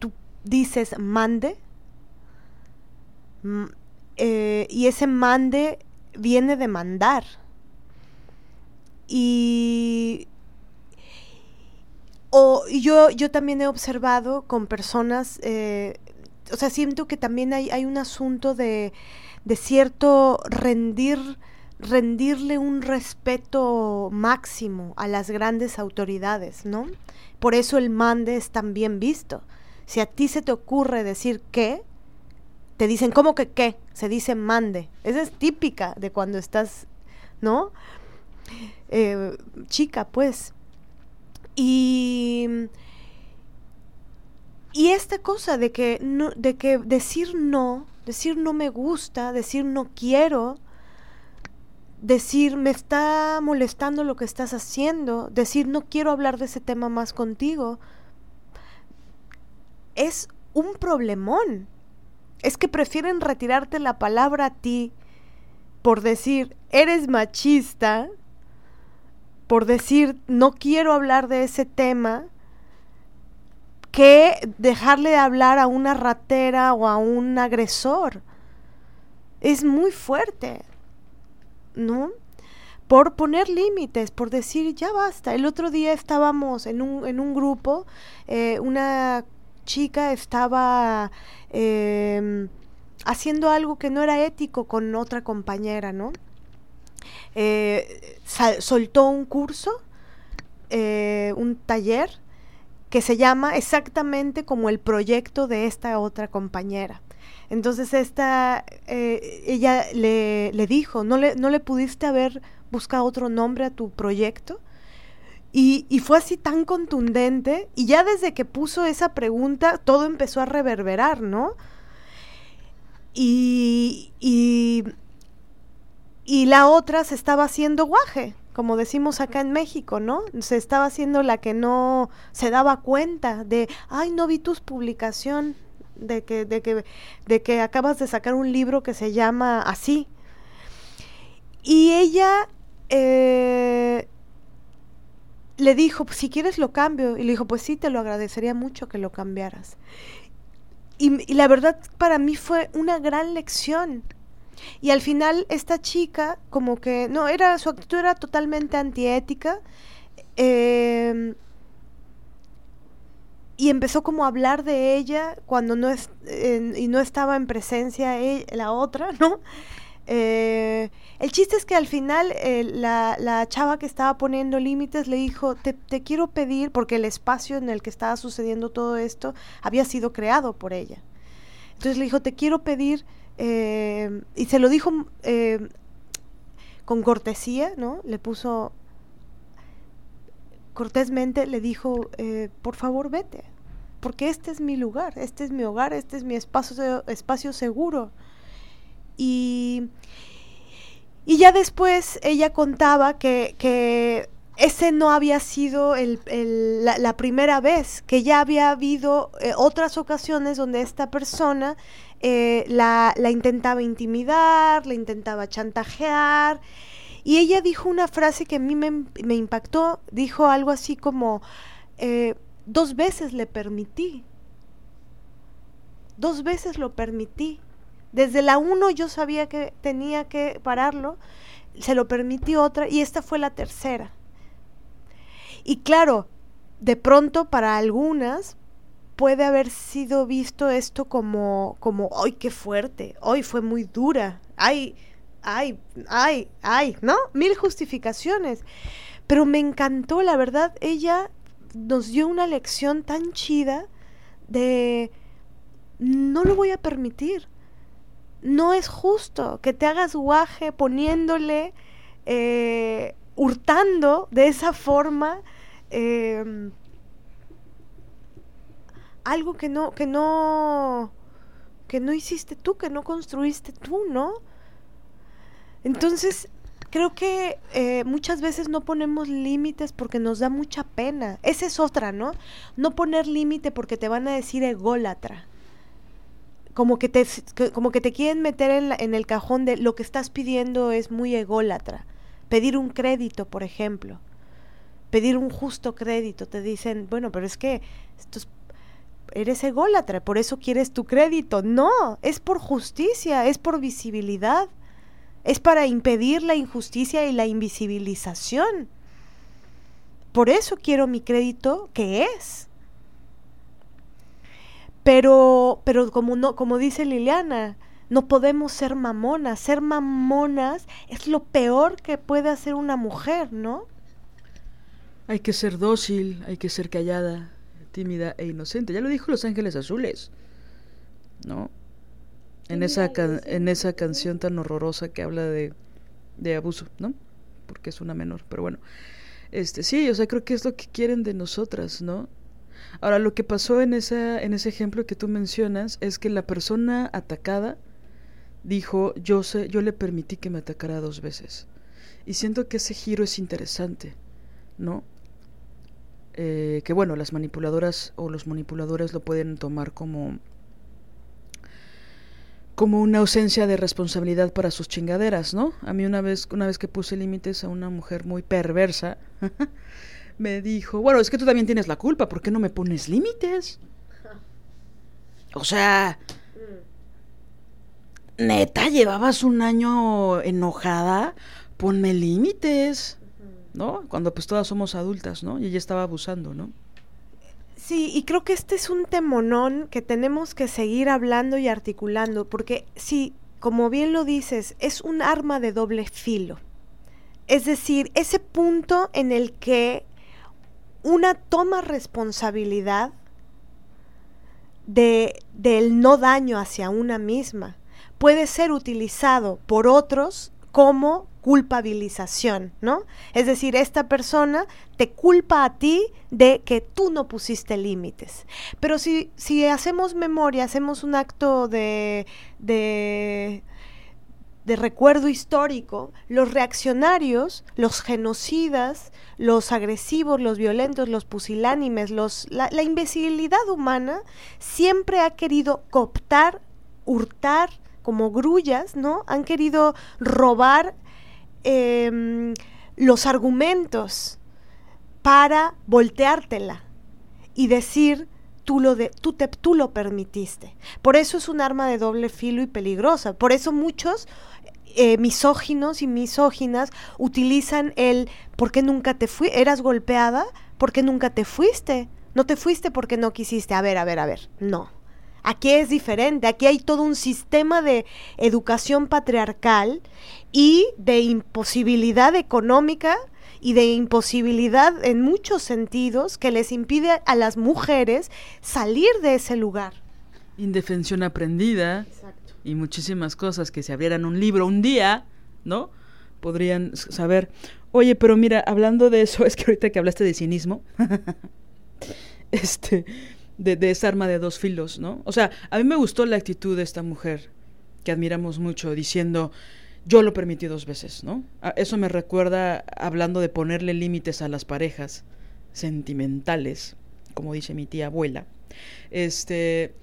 tú dices mande, eh, y ese mande viene de mandar, y o yo, yo también he observado con personas, eh, o sea, siento que también hay, hay un asunto de, de cierto rendir, rendirle un respeto máximo a las grandes autoridades, ¿no? Por eso el mande es tan bien visto. Si a ti se te ocurre decir qué, te dicen, ¿cómo que qué? Se dice mande. Esa es típica de cuando estás, ¿no? Eh, chica, pues. Y, y esta cosa de que, de que decir no, decir no me gusta, decir no quiero, decir me está molestando lo que estás haciendo, decir no quiero hablar de ese tema más contigo, es un problemón. Es que prefieren retirarte la palabra a ti por decir eres machista por decir no quiero hablar de ese tema que dejarle de hablar a una ratera o a un agresor. Es muy fuerte, ¿no? Por poner límites, por decir ya basta. El otro día estábamos en un, en un grupo, eh, una chica estaba eh, haciendo algo que no era ético con otra compañera, ¿no? eh, soltó un curso, eh, un taller, que se llama exactamente como el proyecto de esta otra compañera. Entonces esta, eh, ella le, le, dijo, ¿no le, ¿no le pudiste haber buscado otro nombre a tu proyecto? Y, y, fue así tan contundente, y ya desde que puso esa pregunta, todo empezó a reverberar, ¿no? Y, y y la otra se estaba haciendo guaje, como decimos acá en México, ¿no? Se estaba haciendo la que no se daba cuenta de, ay, no vi tu publicación de que, de que, de que acabas de sacar un libro que se llama así. Y ella eh, le dijo, si quieres lo cambio. Y le dijo, pues sí, te lo agradecería mucho que lo cambiaras. Y, y la verdad para mí fue una gran lección y al final esta chica como que, no, era su actitud era totalmente antiética. Eh, y empezó como a hablar de ella cuando no es y no estaba en presencia la otra, ¿no? Eh, el chiste es que al final la, la, chava que estaba poniendo límites le dijo, te, te, quiero pedir, porque el espacio en el que estaba sucediendo todo esto había sido creado por ella. Entonces le dijo, te quiero pedir eh, y se lo dijo eh, con cortesía, ¿no? Le puso cortésmente, le dijo, eh, por favor vete, porque este es mi lugar, este es mi hogar, este es mi espacio, espacio seguro. Y, y ya después ella contaba que, que ese no había sido el, la, primera vez, que ya había habido otras ocasiones donde esta persona eh, la, intentaba intimidar, la intentaba chantajear. Y ella dijo una frase que a mí me, me impactó, dijo algo así como, eh, dos veces le permití, dos veces lo permití. Desde la uno yo sabía que tenía que pararlo, se lo permití otra y esta fue la tercera. Y claro, de pronto para algunas puede haber sido visto esto como, como, ¡ay, qué fuerte! ¡Ay, fue muy dura! ¡Ay, ay, ay, ay! ¿No? Mil justificaciones. Pero me encantó, la verdad, ella nos dio una lección tan chida de, no lo voy a permitir. No es justo que te hagas guaje poniéndole, eh, hurtando de esa forma eh, algo que no, que no, que no hiciste tú, que no construiste tú, ¿no? Entonces, creo que eh, muchas veces no ponemos límites porque nos da mucha pena. Esa es otra, ¿no? No poner límite porque te van a decir ególatra. Como que te, como que te quieren meter en, en el cajón de lo que estás pidiendo es muy ególatra. Pedir un crédito, por ejemplo. Pedir un justo crédito. Te dicen, bueno, pero es que esto es eres ególatra, por eso quieres tu crédito. No, es por justicia, es por visibilidad, es para impedir la injusticia y la invisibilización. Por eso quiero mi crédito, que es. Pero, pero como no, como dice Liliana, no podemos ser mamonas. Ser mamonas es lo peor que puede hacer una mujer, ¿no? Hay que ser dócil, hay que ser callada, tímida e inocente. Ya lo dijo Los Ángeles Azules, ¿no? En esa, en esa canción tan horrorosa que habla de, de abuso, ¿no? Porque es una menor, pero bueno. Este, sí, o sea, creo que es lo que quieren de nosotras, ¿no? Ahora, lo que pasó en, esa, en ese ejemplo que tú mencionas es que la persona atacada dijo, yo, sé, yo le permití que me atacara dos veces. Y siento que ese giro es interesante, ¿no? Eh, que bueno, las manipuladoras o los manipuladores lo pueden tomar como como una ausencia de responsabilidad para sus chingaderas, ¿no? A mí una vez, una vez que puse límites a una mujer muy perversa, *laughs* me dijo, bueno, es que tú también tienes la culpa, ¿por qué no me pones límites? *laughs* O sea, neta, llevabas un año enojada, ponme límites. ¿No? Cuando pues todas somos adultas, ¿no? Y ella estaba abusando, ¿no? Sí, y creo que este es un temonón que tenemos que seguir hablando y articulando, porque sí, como bien lo dices, es un arma de doble filo. Es decir, ese punto en el que una toma responsabilidad de, del no daño hacia una misma puede ser utilizado por otros como culpabilización, ¿no? Es decir, esta persona te culpa a ti de que tú no pusiste límites. Pero si, si hacemos memoria, hacemos un acto de, de, de recuerdo histórico, los reaccionarios, los genocidas, los agresivos, los violentos, los pusilánimes, los, la, la imbecilidad humana siempre ha querido cooptar, hurtar, como grullas, ¿no? Han querido robar Em, los argumentos para volteártela y decir tú lo, de, tú, te, tú lo permitiste. Por eso es un arma de doble filo y peligrosa. Por eso muchos eh, misóginos y misóginas utilizan el ¿por qué nunca te fui? ¿Eras golpeada? ¿Por qué nunca te fuiste? No te fuiste porque no quisiste. A ver, a ver, a ver. No. Aquí es diferente, aquí hay todo un sistema de educación patriarcal y de imposibilidad económica y de imposibilidad en muchos sentidos que les impide a las mujeres salir de ese lugar. Indefensión aprendida y muchísimas cosas que si abrieran un libro un día, ¿no? Podrían saber. Oye, pero mira, hablando de eso, *laughs* es que ahorita que hablaste de cinismo, *laughs* este, de, esa arma de dos filos, ¿no? O sea, a mí me gustó la actitud de esta mujer, que admiramos mucho, diciendo, yo lo permití dos veces, ¿no? Eso me recuerda hablando de ponerle límites a las parejas sentimentales, como dice mi tía abuela. Este,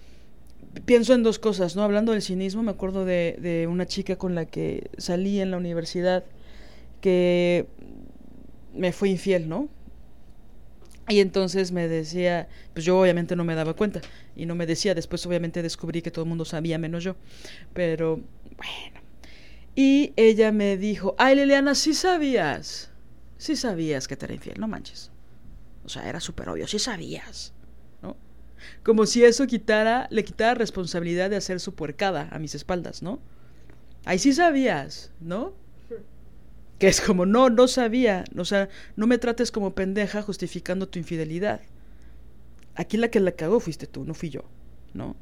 pienso en dos cosas, ¿no? Hablando del cinismo, me acuerdo de, de una chica con la que salí en la universidad que me fue infiel, ¿no? Y entonces me decía, pues yo obviamente no me daba cuenta y no me decía, después obviamente descubrí que todo el mundo sabía menos yo, pero bueno. Y ella me dijo, ay Liliana, sí sabías, sí sabías que te era infiel, no manches. O sea, era súper obvio, sí sabías, ¿no? Como si eso quitara, le quitara responsabilidad de hacer su puercada a mis espaldas, ¿no? Ay, sí sabías, ¿no? Que es como, no, no sabía, o sea, no me trates como pendeja justificando tu infidelidad. Aquí la que la cagó fuiste tú, no fui yo, ¿no?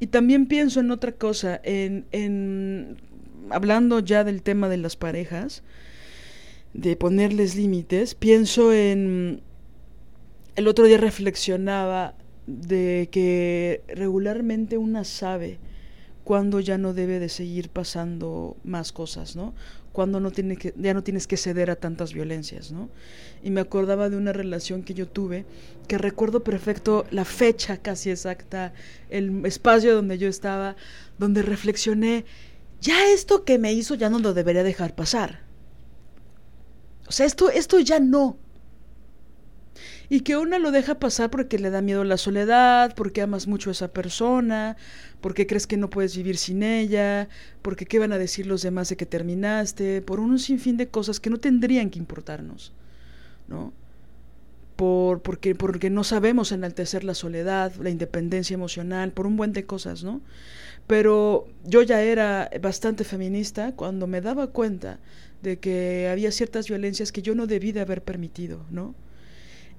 Y también pienso en otra cosa, en, en hablando ya del tema de las parejas, de ponerles límites, pienso en, el otro día reflexionaba de que regularmente una sabe cuando ya no debe de seguir pasando más cosas, ¿no? Cuando no tiene que, ya no tienes que ceder a tantas violencias, ¿no? Y me acordaba de una relación que yo tuve, que recuerdo perfecto la fecha casi exacta, el espacio donde yo estaba, donde reflexioné, ya esto que me hizo ya no lo debería dejar pasar. O sea, esto, esto ya no y que una lo deja pasar porque le da miedo la soledad, porque amas mucho a esa persona, porque crees que no puedes vivir sin ella, porque qué van a decir los demás de que terminaste, por un sinfín de cosas que no tendrían que importarnos, ¿no? Por, porque, porque no sabemos enaltecer la soledad, la independencia emocional, por un buen de cosas, ¿no? Pero yo ya era bastante feminista cuando me daba cuenta de que había ciertas violencias que yo no debí de haber permitido, ¿no?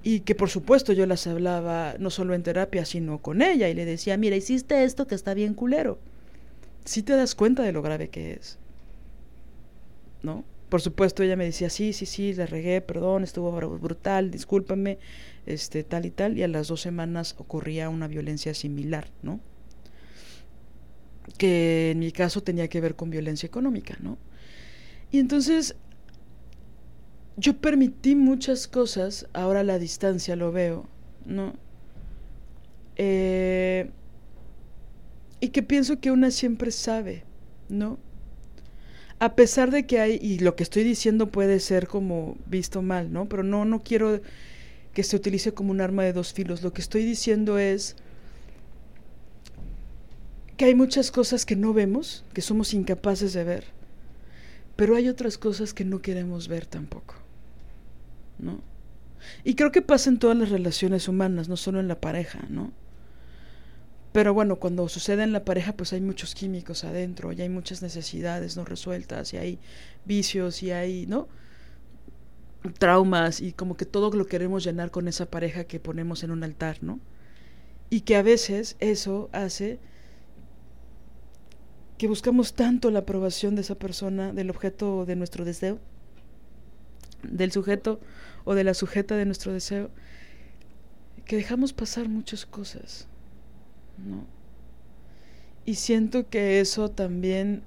Y que por supuesto yo las hablaba no solo en terapia, sino con ella y le decía, mira, hiciste esto que está bien culero. Si te das cuenta de lo grave que es. ¿No? Por supuesto ella me decía, sí, sí, sí, le regué, perdón, estuvo brutal, discúlpame, este, tal y tal, y a las dos semanas ocurría una violencia similar, ¿no? Que en mi caso tenía que ver con violencia económica, ¿no? Y entonces yo permití muchas cosas, ahora a la distancia lo veo, ¿no? Eh, y que pienso que una siempre sabe, ¿no? A pesar de que hay, y lo que estoy diciendo puede ser como visto mal, ¿no? Pero no, no quiero que se utilice como un arma de dos filos. Lo que estoy diciendo es que hay muchas cosas que no vemos, que somos incapaces de ver, pero hay otras cosas que no queremos ver tampoco. ¿No? Y creo que pasa en todas las relaciones humanas, no solo en la pareja, ¿no? Pero bueno, cuando sucede en la pareja, pues hay muchos químicos adentro, y hay muchas necesidades no resueltas, y hay vicios, y hay, ¿no? Traumas, y como que todo lo queremos llenar con esa pareja que ponemos en un altar, ¿no? Y que a veces eso hace que buscamos tanto la aprobación de esa persona, del objeto de nuestro deseo, del sujeto o de la sujeta de nuestro deseo, que dejamos pasar muchas cosas, ¿no? Y siento que eso también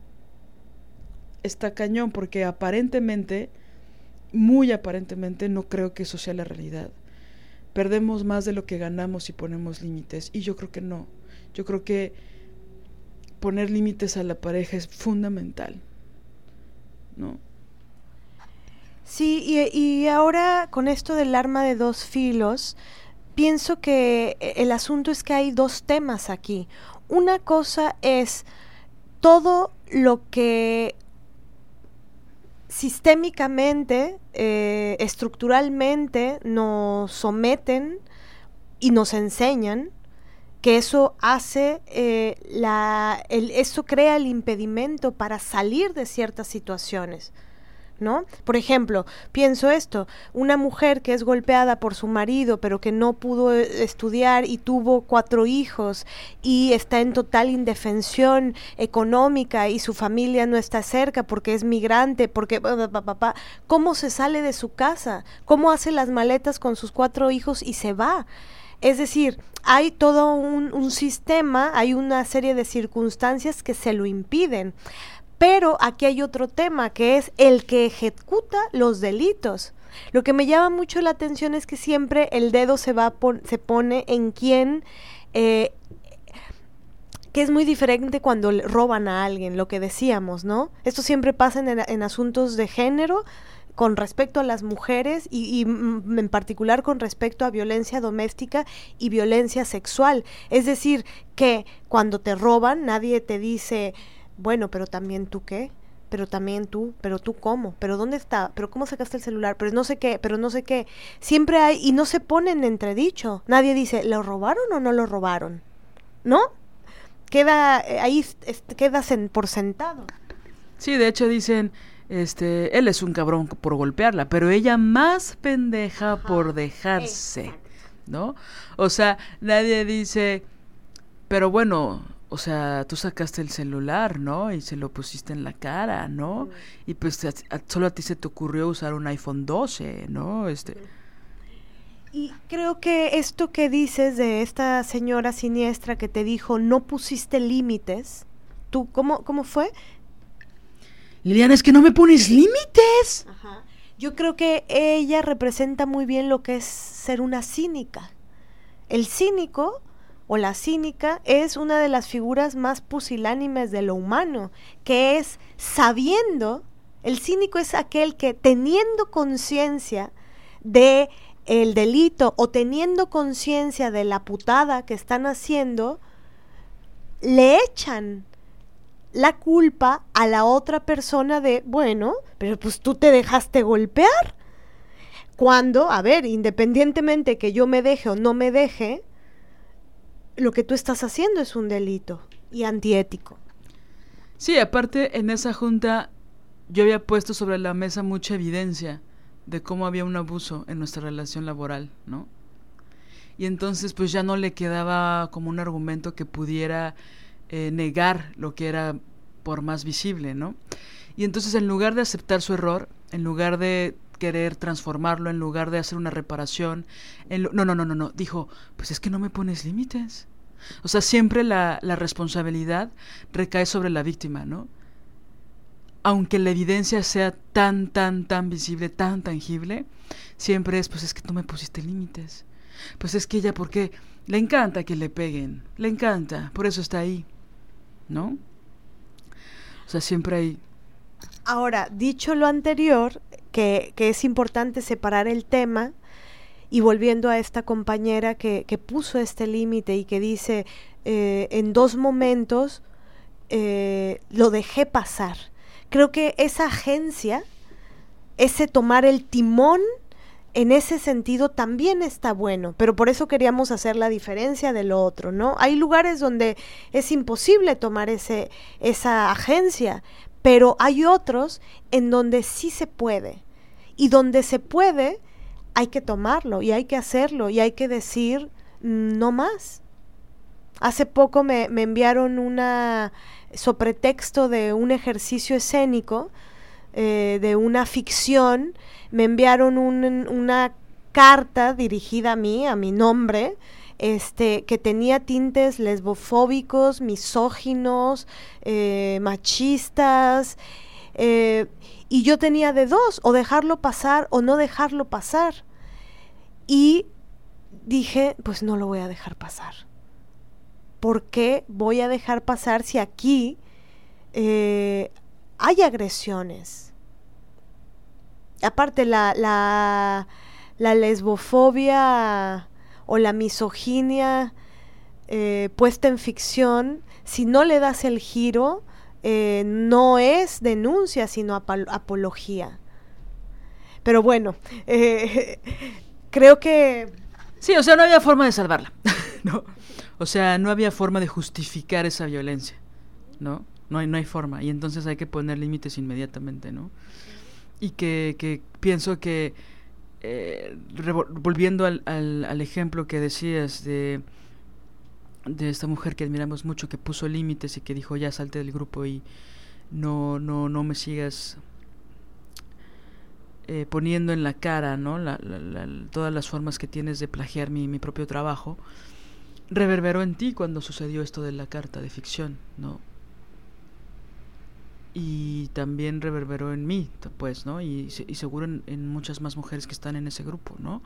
está cañón, porque aparentemente, muy aparentemente, no creo que eso sea la realidad. Perdemos más de lo que ganamos si ponemos límites, y yo creo que no. Yo creo que poner límites a la pareja es fundamental, ¿no? Sí, y, ahora con esto del arma de dos filos, pienso que el asunto es que hay dos temas aquí. Una cosa es todo lo que sistémicamente, eh, estructuralmente nos someten y nos enseñan, que eso hace, eh, la, eso crea el impedimento para salir de ciertas situaciones. ¿No? Por ejemplo, pienso esto, una mujer que es golpeada por su marido, pero que no pudo eh, estudiar y tuvo cuatro hijos y está en total indefensión económica y su familia no está cerca porque es migrante, porque ¿cómo se sale de su casa? ¿Cómo hace las maletas con sus cuatro hijos y se va? Es decir, hay todo un sistema, hay una serie de circunstancias que se lo impiden Pero aquí hay otro tema, que es el que ejecuta los delitos. Lo que me llama mucho la atención es que siempre el dedo se, va se pone en quien... Eh, que es muy diferente cuando roban a alguien, lo que decíamos, ¿no? Esto siempre pasa en, asuntos de género, con respecto a las mujeres y, mm, en particular con respecto a violencia doméstica y violencia sexual. Es decir, que cuando te roban nadie te dice, bueno, pero también tú qué, pero también tú, pero tú cómo, pero dónde está, pero cómo sacaste el celular, pero no sé qué, pero no sé qué. Siempre hay, y no se ponen en entredicho. Nadie dice, ¿lo robaron o no lo robaron? ¿No? Queda, eh, ahí quedas en, por sentado. Sí, de hecho dicen, este, él es un cabrón por golpearla, pero ella más pendeja por dejarse, ¿no? O sea, nadie dice, pero bueno, o sea, tú sacaste el celular, ¿no? Y se lo pusiste en la cara, ¿no? Y pues solo a ti se te ocurrió usar un iPhone 12, ¿no? Este. Y creo que esto que dices de esta señora siniestra que te dijo no pusiste límites, tú cómo cómo fue? Liliana, es que no me pones límites. Ajá. Yo creo que ella representa muy bien lo que es ser una cínica. El cínico o la cínica es una de las figuras más pusilánimes de lo humano, que es sabiendo, el cínico es aquel que teniendo conciencia de el delito o teniendo conciencia de la putada que están haciendo, le echan la culpa a la otra persona de, bueno, pero pues tú te dejaste golpear. Cuando, a ver, independientemente que yo me deje o no me deje, lo que tú estás haciendo es un delito y antiético. Sí, aparte en esa junta yo había puesto sobre la mesa mucha evidencia de cómo había un abuso en nuestra relación laboral, ¿no? Y entonces pues ya no le quedaba como un argumento que pudiera eh, negar lo que era por más visible, ¿no? Y entonces en lugar de aceptar su error, en lugar de querer transformarlo, en lugar de hacer una reparación. En no, no, no, no, no. Dijo, pues es que no me pones límites. O sea, siempre la, la responsabilidad recae sobre la víctima, ¿no? Aunque la evidencia sea tan, tan, tan visible, tan tangible, siempre es, pues es que tú me pusiste límites. Pues es que ella, ¿por qué? Le encanta que le peguen, le encanta, por eso está ahí, ¿no? O sea, siempre hay... Ahora, dicho lo anterior, que, es importante separar el tema y volviendo a esta compañera que, puso este límite y que dice, eh, en dos momentos eh, lo dejé pasar. Creo que esa agencia, ese tomar el timón, en ese sentido también está bueno, pero por eso queríamos hacer la diferencia de lo otro, ¿no? Hay lugares donde es imposible tomar ese, esa agencia, pero hay otros en donde sí se puede. Y donde se puede, hay que tomarlo y hay que hacerlo y hay que decir mm, no más. Hace poco me, enviaron una pretexto de un ejercicio escénico, eh, de una ficción, me enviaron una carta dirigida a mí, a mi nombre, este, que tenía tintes lesbofóbicos, misóginos, eh, machistas, eh, y yo tenía de dos, o dejarlo pasar o no dejarlo pasar. Y dije, pues no lo voy a dejar pasar. ¿Por qué voy a dejar pasar si aquí eh, hay agresiones? Aparte, la, la, la lesbofobia o la misoginia eh, puesta en ficción, si no le das el giro, eh, no es denuncia, sino apología. Pero bueno, eh, *laughs* creo que... Sí, o sea, no había forma de salvarla. *laughs* O sea, no había forma de justificar esa violencia, ¿no? No hay, no hay forma. Y entonces hay que poner límites inmediatamente, ¿no? Y que, que pienso que eh, volviendo al, al, ejemplo que decías de, de esta mujer que admiramos mucho, que puso límites y que dijo ya salte del grupo y no, no, no me sigas eh, poniendo en la cara ¿no? La, todas las formas que tienes de plagiar mi, mi propio trabajo, reverberó en ti cuando sucedió esto de la carta de ficción, ¿no? y también reverberó en mí, pues, ¿no? Y, y seguro en, muchas más mujeres que están en ese grupo, ¿no?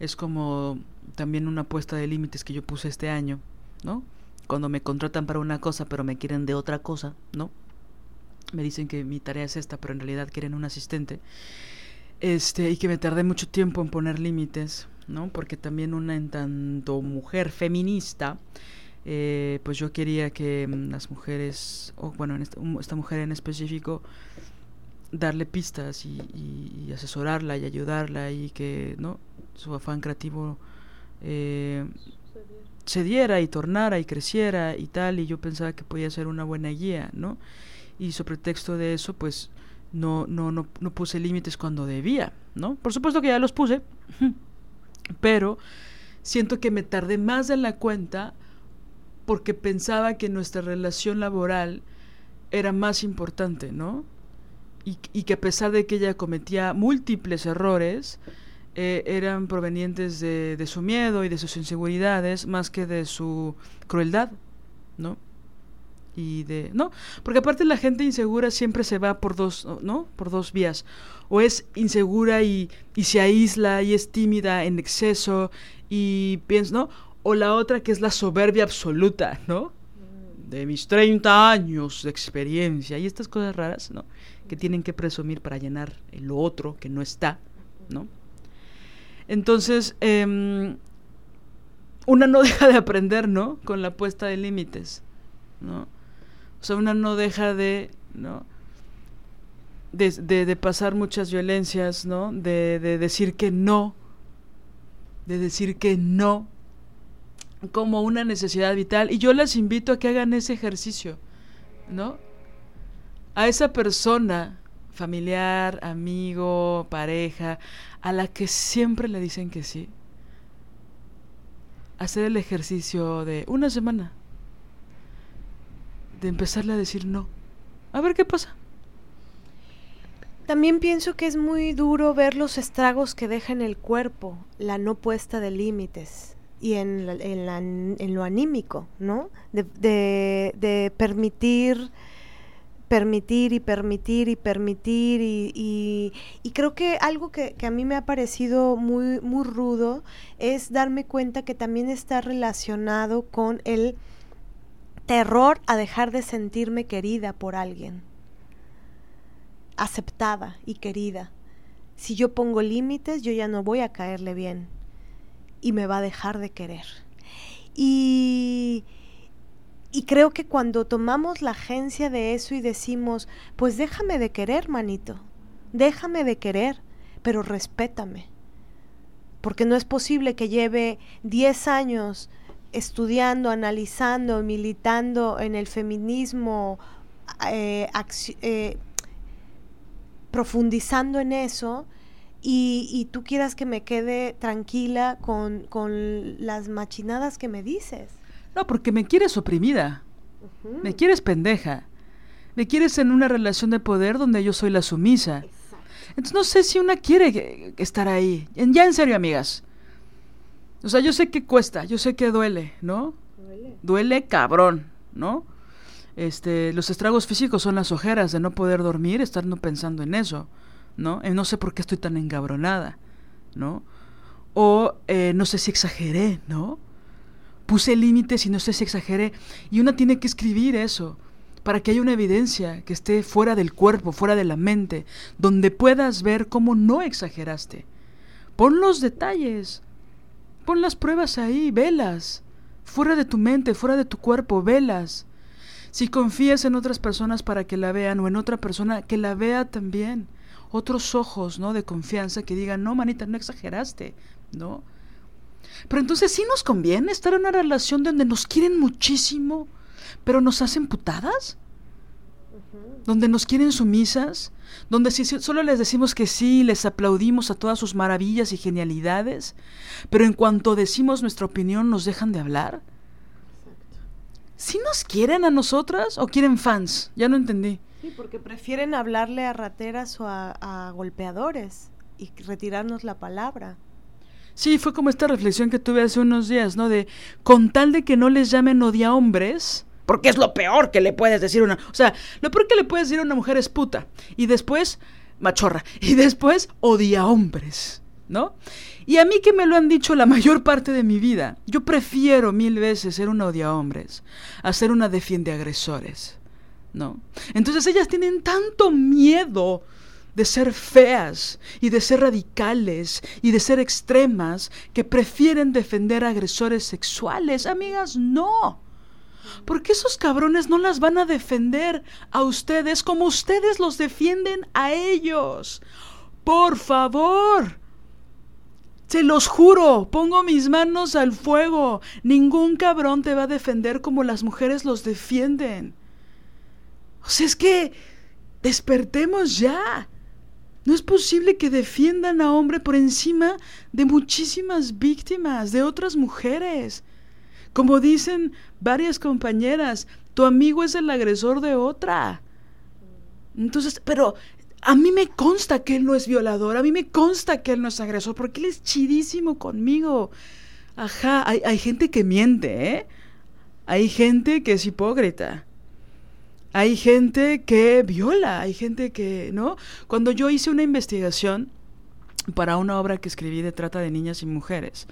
Es como también una apuesta de límites que yo puse este año, ¿no? Cuando me contratan para una cosa pero me quieren de otra cosa, ¿no? Me dicen que mi tarea es esta, pero en realidad quieren un asistente. Este, y que me tardé mucho tiempo en poner límites, ¿no? Porque también una en tanto mujer feminista, eh, pues yo quería que mm, las mujeres, o bueno, en esta, mujer en específico, darle pistas y, asesorarla y ayudarla y que no su afán creativo eh, se diera y tornara y creciera y tal y yo pensaba que podía ser una buena guía no y sobre texto de eso pues no no no, no puse límites cuando debía no por supuesto que ya los puse *laughs* pero siento que me tardé más de la cuenta porque pensaba que nuestra relación laboral era más importante, ¿no? Y, que a pesar de que ella cometía múltiples errores, eh, eran provenientes de, de, su miedo y de sus inseguridades más que de su crueldad, ¿no? Y de, ¿no? Porque aparte la gente insegura siempre se va por dos, ¿no? Por dos vías. O es insegura y, y se aísla y es tímida en exceso y piensa, ¿no? o la otra que es la soberbia absoluta, ¿no? De mis 30 años de experiencia y estas cosas raras, ¿no? Que tienen que presumir para llenar lo otro que no está, ¿no? Entonces, em, una no *laughs* deja de aprender, ¿no? Con la puesta de límites, ¿no? O sea, una no deja de, ¿no? De, de, pasar muchas violencias, ¿no? De, de decir que no, de decir que no como una necesidad vital y yo las invito a que hagan ese ejercicio, ¿no? A esa persona, familiar, amigo, pareja, a la que siempre le dicen que sí, hacer el ejercicio de una semana, de empezarle a decir no, a ver qué pasa. También pienso que es muy duro ver los estragos que deja en el cuerpo la no puesta de límites y en, en, lo anímico, ¿no? De, de, permitir, permitir y permitir y permitir y, y, creo que algo que, que, a mí me ha parecido muy, muy rudo es darme cuenta que también está relacionado con el terror a dejar de sentirme querida por alguien, aceptada y querida. Si yo pongo límites, yo ya no voy a caerle bien y me va a dejar de querer. Y, y creo que cuando tomamos la agencia de eso y decimos, pues déjame de querer, manito, déjame de querer, pero respétame. Porque no es posible que lleve 10 años estudiando, analizando, militando en el feminismo, eh, eh, profundizando en eso, y, tú quieras que me quede tranquila con, las machinadas que me dices. No, porque me quieres oprimida, me quieres pendeja, me quieres en una relación de poder donde yo soy la sumisa. Entonces no sé si una quiere estar ahí. Ya en serio, amigas. O sea, yo sé que cuesta, yo sé que duele, ¿no? Duele. Duele cabrón, ¿no? Este, los estragos físicos son las ojeras de no poder dormir, estar no pensando en eso. ¿no? Eh, no sé por qué estoy tan engabronada, ¿no? O eh, no sé si exageré, ¿no? Puse límites y no sé si exageré. Y una tiene que escribir eso para que haya una evidencia que esté fuera del cuerpo, fuera de la mente, donde puedas ver cómo no exageraste. Pon los detalles, pon las pruebas ahí, velas, fuera de tu mente, fuera de tu cuerpo, velas. Si confías en otras personas para que la vean o en otra persona, que la vea también otros ojos, ¿no? De confianza que digan, no, manita, no exageraste, ¿no? Pero entonces sí nos conviene estar en una relación donde nos quieren muchísimo, pero nos hacen putadas, donde nos quieren sumisas, donde si solo les decimos que sí, les aplaudimos a todas sus maravillas y genialidades, pero en cuanto decimos nuestra opinión nos dejan de hablar. ¿Sí nos quieren a nosotras o quieren fans? Ya no entendí. Sí, porque prefieren hablarle a rateras o a, golpeadores y retirarnos la palabra. Sí, fue como esta reflexión que tuve hace unos días, ¿no? De con tal de que no les llamen odia hombres, porque es lo peor que le puedes decir a una... O sea, lo peor que le puedes decir a una mujer es puta. Y después, machorra. *laughs* Y después, odia hombres, ¿no? Y a mí que me lo han dicho la mayor parte de mi vida, yo prefiero mil veces ser una odia hombres a ser una defiende agresores, ¿no? Entonces ellas tienen tanto miedo de ser feas y de ser radicales y de ser extremas que prefieren defender a agresores sexuales. Amigas, no. Porque esos cabrones no las van a defender a ustedes como ustedes los defienden a ellos. Por favor. Se los juro, pongo mis manos al fuego. Ningún cabrón te va a defender como las mujeres los defienden. O sea, es que despertemos ya. No es posible que defiendan a hombre por encima de muchísimas víctimas, de otras mujeres. Como dicen varias compañeras, tu amigo es el agresor de otra. Entonces, pero a mí me consta que él no es violador, a mí me consta que él no es agresor, porque él es chidísimo conmigo. Ajá, hay, gente que miente, ¿eh? Hay gente que es hipócrita. Hay gente que viola, hay gente que, ¿no? Cuando yo hice una investigación para una obra que escribí de trata de niñas y mujeres,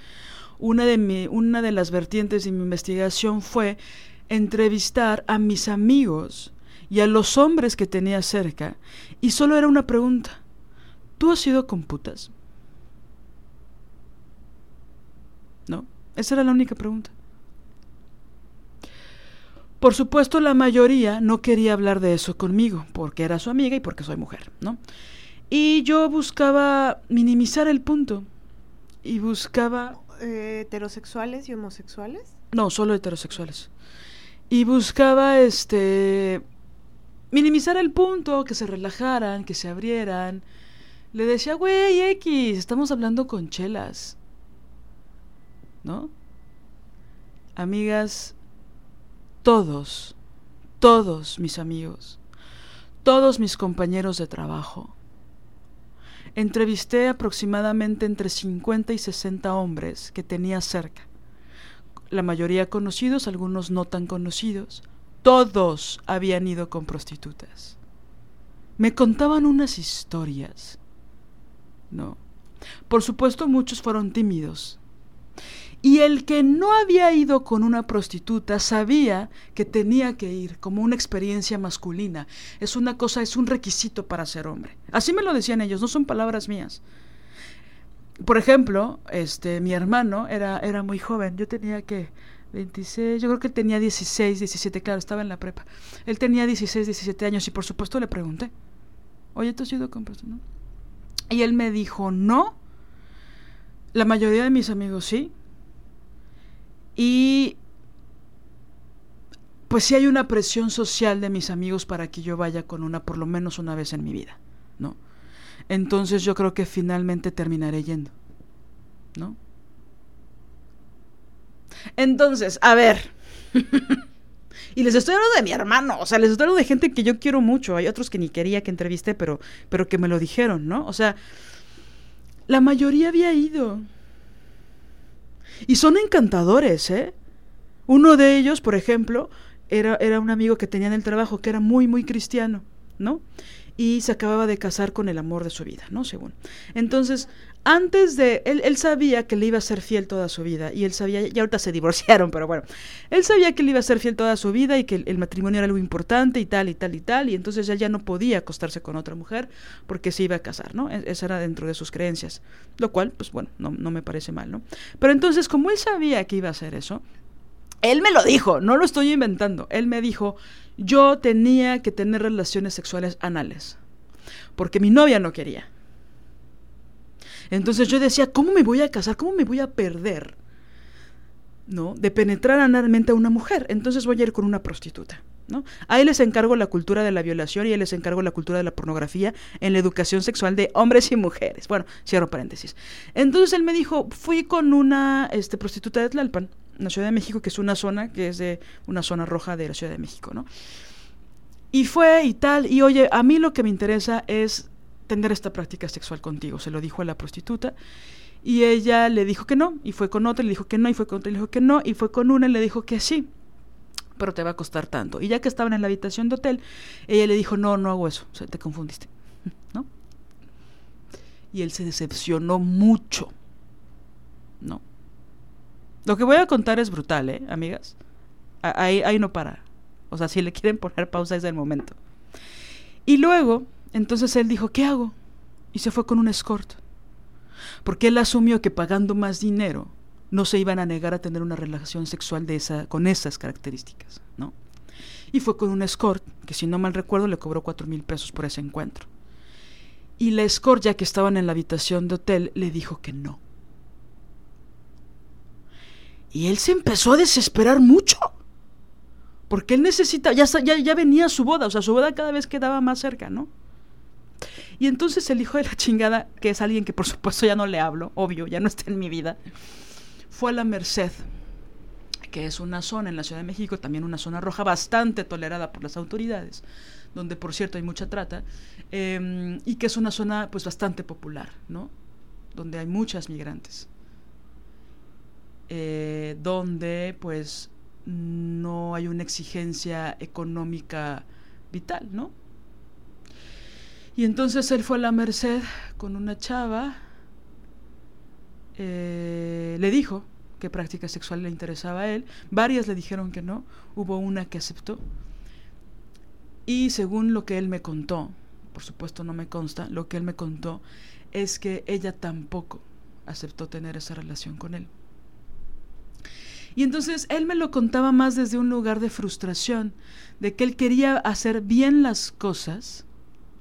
una de, mi, una de las vertientes de mi investigación fue entrevistar a mis amigos y a los hombres que tenía cerca, y solo era una pregunta. ¿Tú has ido con putas? ¿No? Esa era la única pregunta. Por supuesto, la mayoría no quería hablar de eso conmigo, porque era su amiga y porque soy mujer, ¿no? Y yo buscaba minimizar el punto. Y buscaba... Eh, ¿Heterosexuales y homosexuales? No, solo heterosexuales. Y buscaba, este... Minimizar el punto, que se relajaran, que se abrieran. Le decía, güey, X, estamos hablando con chelas. ¿No? Amigas, todos, todos mis amigos, todos mis compañeros de trabajo. Entrevisté aproximadamente entre 50 y 60 hombres que tenía cerca. La mayoría conocidos, algunos no tan conocidos. Todos habían ido con prostitutas. Me contaban unas historias. No. Por supuesto muchos fueron tímidos, y el que no había ido con una prostituta sabía que tenía que ir como una experiencia masculina. Es una cosa, es un requisito para ser hombre. Así me lo decían ellos, no son palabras mías. Por ejemplo, este, mi hermano era, era muy joven, yo tenía que 26, yo creo que tenía 16, 17, claro, estaba en la prepa. Él tenía 16, 17 años y por supuesto le pregunté, oye, ¿tú has ido con prostituta? Y él me dijo, no. La mayoría de mis amigos sí, y pues sí hay una presión social de mis amigos para que yo vaya con una por lo menos una vez en mi vida, ¿no? Entonces yo creo que finalmente terminaré yendo, ¿no? Entonces, a ver. *laughs* y les estoy hablando de mi hermano, o sea, les estoy hablando de gente que yo quiero mucho. Hay otros que ni quería que entrevisté, pero, pero que me lo dijeron, ¿no? O sea, la mayoría había ido. Y son encantadores, ¿eh? Uno de ellos, por ejemplo, era, era un amigo que tenía en el trabajo que era muy, muy cristiano, ¿no? Y se acababa de casar con el amor de su vida, ¿no? Según. Entonces, antes de. Él, él sabía que le iba a ser fiel toda su vida. Y él sabía. Y ahorita se divorciaron, pero bueno. Él sabía que le iba a ser fiel toda su vida y que el, matrimonio era algo importante y tal, y tal, y tal. Y entonces él ya no podía acostarse con otra mujer porque se iba a casar, ¿no? E, esa era dentro de sus creencias. Lo cual, pues bueno, no, no me parece mal, ¿no? Pero entonces, como él sabía que iba a hacer eso, él me lo dijo, no lo estoy inventando. Él me dijo, yo tenía que tener relaciones sexuales anales. Porque mi novia no quería. Entonces yo decía, ¿cómo me voy a casar? ¿Cómo me voy a perder? ¿No? De penetrar analmente a una mujer. Entonces voy a ir con una prostituta. ¿no? A él les encargo la cultura de la violación y a él les encargo la cultura de la pornografía en la educación sexual de hombres y mujeres. Bueno, cierro paréntesis. Entonces él me dijo, fui con una este, prostituta de Tlalpan, la Ciudad de México, que es una zona que es de una zona roja de la Ciudad de México, ¿no? Y fue y tal, y oye, a mí lo que me interesa es tener esta práctica sexual contigo, se lo dijo a la prostituta. Y ella le dijo que no, y fue con otra, y le dijo que no, y fue con otra, y le dijo que no, y fue con una, y le dijo que sí. pero te va a costar tanto. Y ya que estaban en la habitación de hotel, ella le dijo, no, no hago eso, te confundiste, ¿no? Y él se decepcionó mucho, ¿no? Lo que voy a contar es brutal, ¿eh, amigas? Ahí, ahí no para. O sea, si le quieren poner pausa es el momento. Y luego, entonces él dijo, ¿qué hago? Y se fue con un escort. Porque él asumió que pagando más dinero no se iban a negar a tener una relación sexual de esa, con esas características, ¿no? Y fue con un escort, que si no mal recuerdo le cobró cuatro mil pesos por ese encuentro. Y la escort, ya que estaban en la habitación de hotel, le dijo que no. Y él se empezó a desesperar mucho. Porque él necesita, ya, ya, ya venía su boda, o sea, su boda cada vez quedaba más cerca, ¿no? Y entonces el hijo de la chingada, que es alguien que por supuesto ya no le hablo, obvio, ya no está en mi vida, fue a la Merced, que es una zona en la Ciudad de México, también una zona roja bastante tolerada por las autoridades, donde por cierto hay mucha trata, em, y que es una zona pues bastante popular, ¿no? Donde hay muchas migrantes. Eh, donde pues no hay una exigencia económica vital, ¿no? Y entonces él fue a la Merced con una chava, eh, le dijo que práctica sexual le interesaba a él, varias le dijeron que no, hubo una que aceptó. Y según lo que él me contó, por supuesto no me consta, lo que él me contó es que ella tampoco aceptó tener esa relación con él. Y entonces él me lo contaba más desde un lugar de frustración, de que él quería hacer bien las cosas,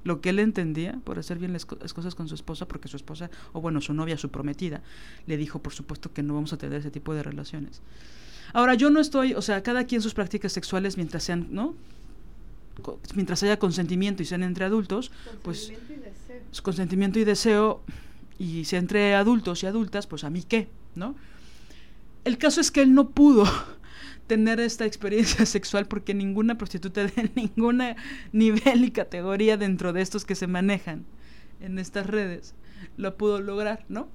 lo que él entendía por hacer bien las, cosas con su esposa, porque su esposa, o bueno, su novia, su prometida, le dijo, por supuesto, que no vamos a tener ese tipo de relaciones. Ahora, yo no estoy, o sea, cada quien sus prácticas sexuales mientras sean, ¿no? Mientras haya consentimiento y sean entre adultos, pues su consentimiento y deseo y sea entre adultos y adultas, pues a mí qué, ¿no? El caso es que él no pudo *laughs* tener esta experiencia *laughs* sexual porque ninguna prostituta de *laughs* ningún nivel y categoría dentro de estos que se manejan en estas redes lo pudo lograr, ¿no?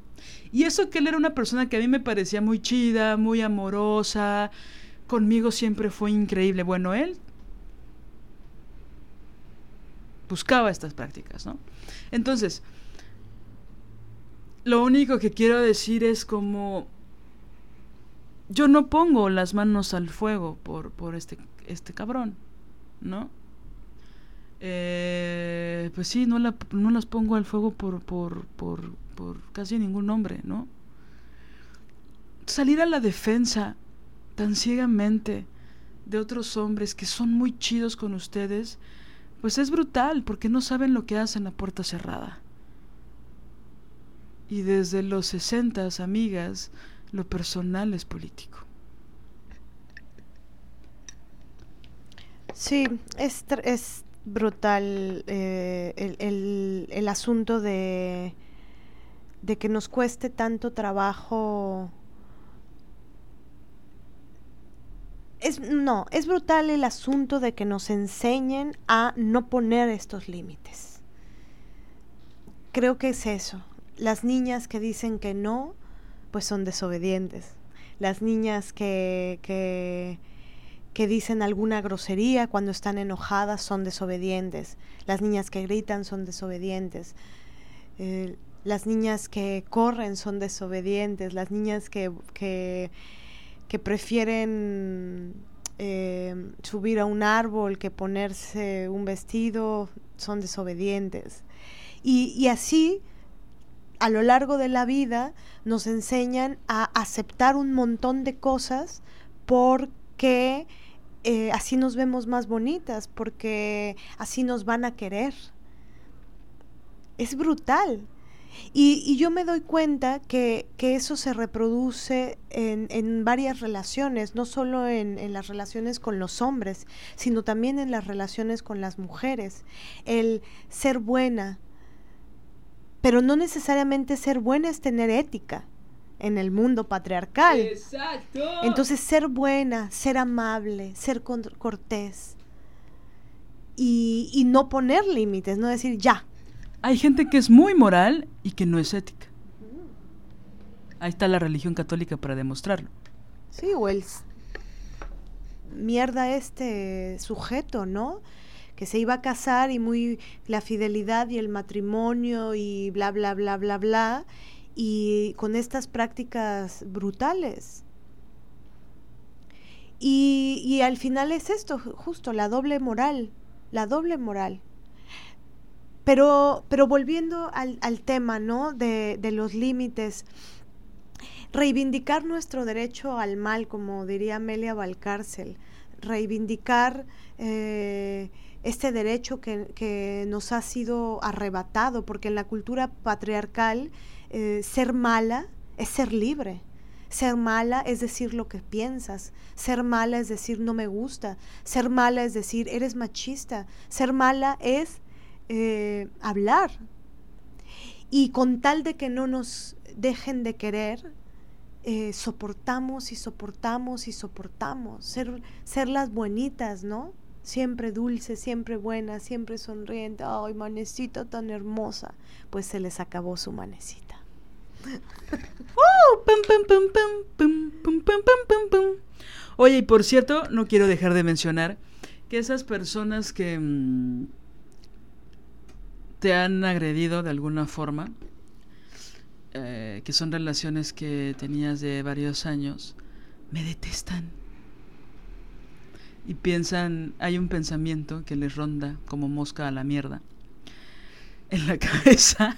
Y eso que él era una persona que a mí me parecía muy chida, muy amorosa, conmigo siempre fue increíble. Bueno, él buscaba estas prácticas, ¿no? Entonces, lo único que quiero decir es como yo no pongo las manos al fuego por, por este, este cabrón, ¿no? Eh, pues sí, no, la, no las pongo al fuego por, por, por, por casi ningún hombre, ¿no? Salir a la defensa tan ciegamente de otros hombres que son muy chidos con ustedes, pues es brutal, porque no saben lo que hacen a puerta cerrada. Y desde los sesentas, amigas, lo personal es político. Sí, es, es brutal eh, el, el, el, asunto de, de que nos cueste tanto trabajo. Es, no, es brutal el asunto de que nos enseñen a no poner estos límites. Creo que es eso. Las niñas que dicen que no, pues son desobedientes. Las niñas que, que, que dicen alguna grosería cuando están enojadas son desobedientes. Las niñas que gritan son desobedientes. Eh, las niñas que corren son desobedientes. Las niñas que, que, que prefieren eh, subir a un árbol que ponerse un vestido son desobedientes. Y, y así a lo largo de la vida nos enseñan a aceptar un montón de cosas porque eh, así nos vemos más bonitas, porque así nos van a querer. Es brutal. Y, yo me doy cuenta que, eso se reproduce en, varias relaciones, no solo en, en, las relaciones con los hombres, sino también en las relaciones con las mujeres. El ser buena, pero no necesariamente ser buena es tener ética en el mundo patriarcal. Exacto. Entonces ser buena, ser amable, ser cortés y, y no poner límites, no decir ya. Hay gente que es muy moral y que no es ética. Ahí está la religión católica para demostrarlo. Sí, o el mierda este sujeto, ¿no? Que se iba a casar y muy la fidelidad y el matrimonio y bla, bla, bla, bla, bla, y con estas prácticas brutales. Y, y al final es esto, justo, la doble moral, la doble moral. Pero, pero volviendo al, al tema, ¿no? De, de los límites, reivindicar nuestro derecho al mal, como diría Amelia Valcárcel, reivindicar eh, este derecho que, que, nos ha sido arrebatado, porque en la cultura patriarcal eh, ser mala es ser libre. Ser mala es decir lo que piensas. Ser mala es decir no me gusta. Ser mala es decir eres machista. Ser mala es eh, hablar. Y con tal de que no nos dejen de querer, eh, soportamos y soportamos y soportamos. Ser, ser las buenitas, ¿no? Siempre dulce, siempre buena, siempre sonriente. Ay, manecita tan hermosa. Pues se les acabó su manecita. Oye, y por cierto, no quiero dejar de mencionar que esas personas que mmm, te han agredido de alguna forma, eh, que son relaciones que tenías de varios años, me detestan. Y piensan, hay un pensamiento que les ronda como mosca a la mierda en la *laughs* cabeza,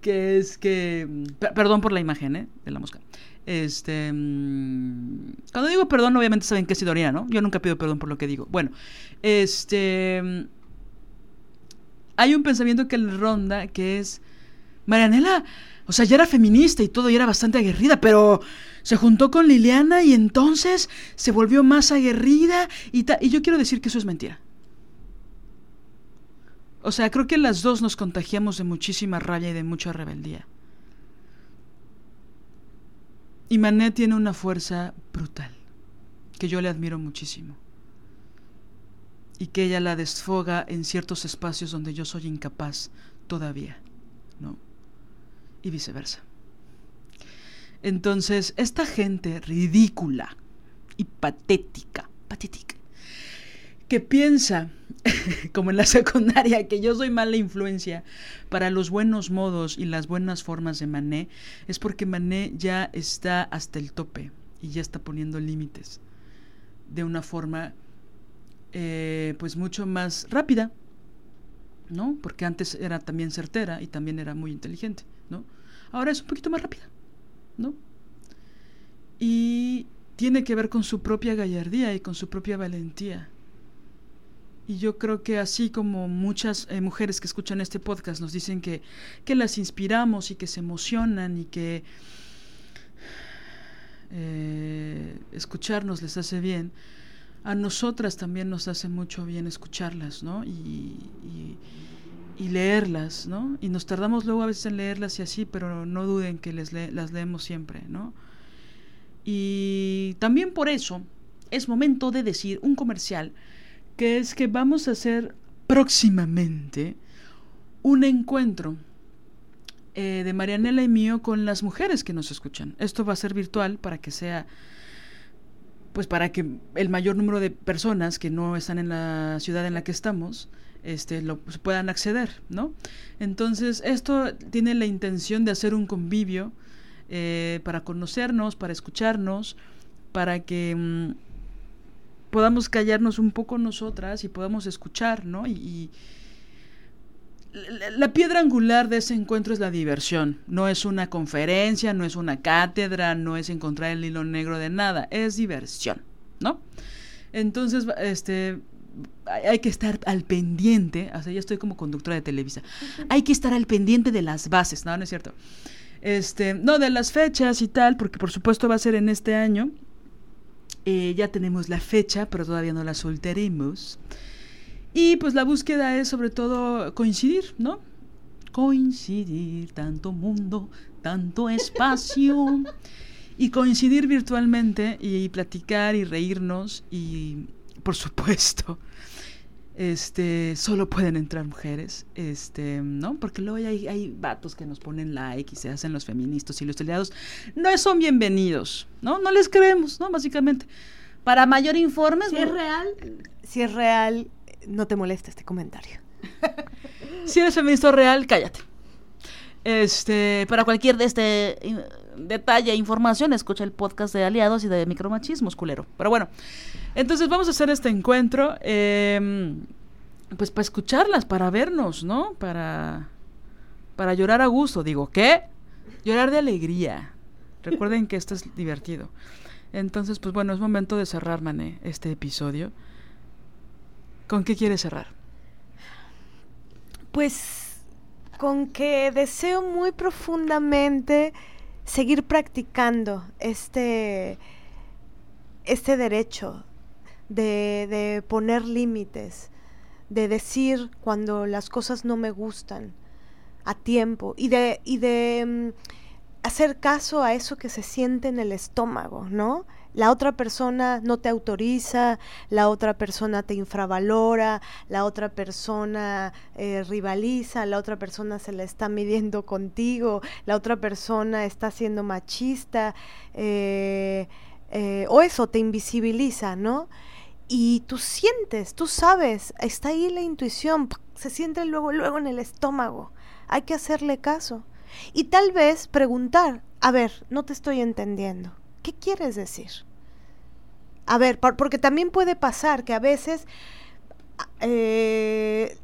que es que, perdón por la imagen, ¿eh? De la mosca. Este, mmm, cuando digo perdón, obviamente saben que es ironía, ¿no? Yo nunca pido perdón por lo que digo. Bueno, este, hay un pensamiento que le ronda que es, Marianela, o sea, ya era feminista y todo, y era bastante aguerrida, pero se juntó con Liliana y entonces se volvió más aguerrida y, y yo quiero decir que eso es mentira. O sea, creo que las dos nos contagiamos de muchísima rabia y de mucha rebeldía. Y Mané tiene una fuerza brutal, que yo le admiro muchísimo. Y que ella la desfoga en ciertos espacios donde yo soy incapaz todavía, ¿no? Y viceversa. Entonces, esta gente ridícula y patética, patética, que piensa, *laughs* como en la secundaria, que yo soy mala influencia para los buenos modos y las buenas formas de Mané, es porque Mané ya está hasta el tope y ya está poniendo límites de una forma eh, pues mucho más rápida, ¿no? Porque antes era también certera y también era muy inteligente, ¿no? Ahora es un poquito más rápida, ¿no? Y tiene que ver con su propia gallardía y con su propia valentía. Y yo creo que así como muchas eh, mujeres que escuchan este podcast nos dicen que, que las inspiramos y que se emocionan y que eh, escucharnos les hace bien, a nosotras también nos hace mucho bien escucharlas, ¿no? Y, y, y, leerlas, ¿no? Y nos tardamos luego a veces en leerlas y así, pero no duden que les le las leemos siempre, ¿no? Y también por eso es momento de decir un comercial que es que vamos a hacer próximamente un encuentro eh, de Marianela y mío con las mujeres que nos escuchan. Esto va a ser virtual para que sea, pues para que el mayor número de personas que no están en la ciudad en la que estamos, este, lo puedan acceder, ¿no? Entonces, esto tiene la intención de hacer un convivio eh, para conocernos, para escucharnos, para que mmm, podamos callarnos un poco nosotras y podamos escuchar, ¿no? Y, la, piedra angular de ese encuentro es la diversión. No es una conferencia, no es una cátedra, no es encontrar el hilo negro de nada, es diversión, ¿no? Entonces, este, hay que estar al pendiente, o sea, ya estoy como conductora de Televisa, hay que estar al pendiente de las bases, no, no es cierto. Este, no, de las fechas y tal, porque por supuesto va a ser en este año, eh, ya tenemos la fecha, pero todavía no la soltaremos. Y pues la búsqueda es sobre todo coincidir, ¿no? Coincidir, tanto mundo, tanto espacio. *laughs* y coincidir virtualmente y platicar y reírnos y, por supuesto, este, solo pueden entrar mujeres, este, ¿no? Porque luego hay, hay vatos que nos ponen like y se hacen los feministas y los aliados. No son bienvenidos, ¿no? No les creemos, ¿no? Básicamente. Para mayor informe, si es real, si es real, no te molesta este comentario. si eres feminista real, cállate. Este, para cualquier de este detalle e información, escucha el podcast de aliados y de micromachismos, culero. Pero bueno, entonces vamos a hacer este encuentro, em, pues para escucharlas, para vernos, ¿no? Para, para llorar a gusto. Digo, ¿qué? Llorar de alegría. Recuerden que esto es divertido. Entonces, pues bueno, es momento de cerrar, Mané, este episodio. ¿Con qué quieres cerrar? Pues con que deseo muy profundamente seguir practicando este, este derecho de, de poner límites, de decir cuando las cosas no me gustan a tiempo y de, y de mm, hacer caso a eso que se siente en el estómago, ¿no? La otra persona no te autoriza, la otra persona te infravalora, la otra persona eh, rivaliza, la otra persona se la está midiendo contigo, la otra persona está siendo machista, eh, eh, o eso te invisibiliza, ¿no? Y tú sientes, tú sabes, está ahí la intuición, se siente luego, luego en el estómago. Hay que hacerle caso. Y tal vez preguntar, a ver, no te estoy entendiendo. ¿Qué quieres decir? A ver, porque también puede pasar que a veces, eh,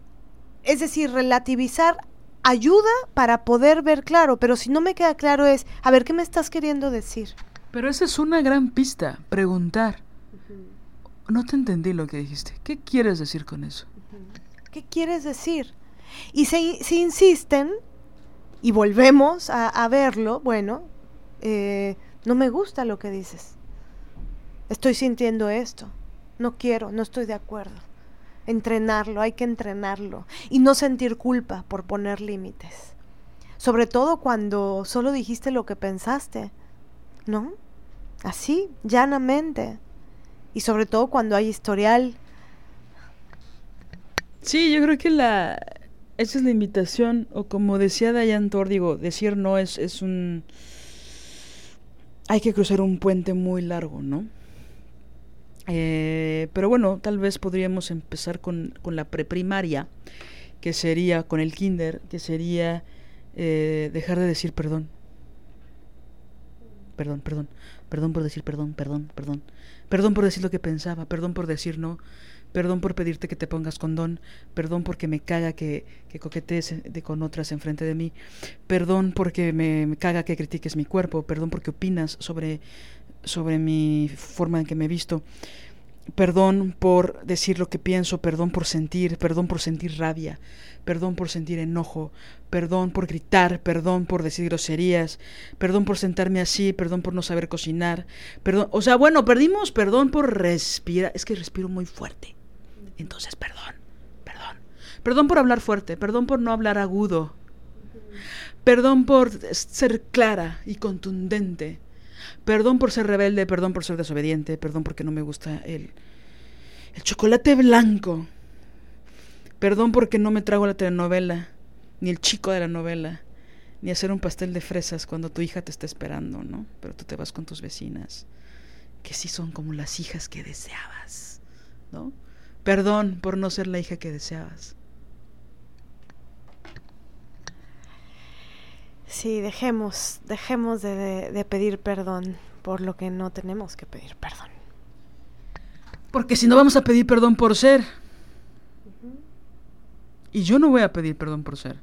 es decir, relativizar ayuda para poder ver claro, pero si no me queda claro es, a ver, ¿qué me estás queriendo decir? Pero esa es una gran pista, preguntar. No te entendí lo que dijiste. ¿Qué quieres decir con eso? ¿Qué quieres decir? Y si, si insisten, y volvemos a, verlo, bueno, eh, no me gusta lo que dices. Estoy sintiendo esto. No quiero, no estoy de acuerdo. Entrenarlo, hay que entrenarlo. Y no sentir culpa por poner límites. Sobre todo cuando solo dijiste lo que pensaste. ¿No? Así, llanamente. Y sobre todo cuando hay historial. Sí, yo creo que la, esa es la invitación, o como decía Dayan Thor, digo, decir no es, es un... Hay que cruzar un puente muy largo, ¿no? Eh, pero bueno, tal vez podríamos empezar con, con la preprimaria, que sería con el kinder, que sería eh, dejar de decir perdón. Perdón, perdón, perdón por decir perdón, perdón, perdón. Perdón por decir lo que pensaba, perdón por decir no, perdón por pedirte que te pongas condón, perdón porque me caga que, que coquetees de, con otras enfrente de mí, perdón porque me, caga que critiques mi cuerpo, perdón porque opinas sobre, sobre mi forma en que me he visto, perdón por decir lo que pienso, perdón por sentir, perdón por sentir rabia, perdón por sentir enojo, perdón por gritar, perdón por decir groserías, perdón por sentarme así, perdón por no saber cocinar, perdón, o sea, bueno, perdimos perdón por respirar, es que respiro muy fuerte. Entonces, perdón, perdón. Perdón por hablar fuerte, perdón por no hablar agudo. Perdón por ser clara y contundente. Perdón por ser rebelde, perdón por ser desobediente, perdón porque no me gusta el, el chocolate blanco. Perdón porque no me trago la telenovela, ni el chico de la novela, ni hacer un pastel de fresas cuando tu hija te está esperando, ¿no? Pero tú te vas con tus vecinas, que sí son como las hijas que deseabas, ¿no? Perdón por no ser la hija que deseabas. Sí, dejemos, dejemos de, pedir perdón por lo que no tenemos que pedir perdón. Porque si no vamos a pedir perdón por ser. Y yo no voy a pedir perdón por ser.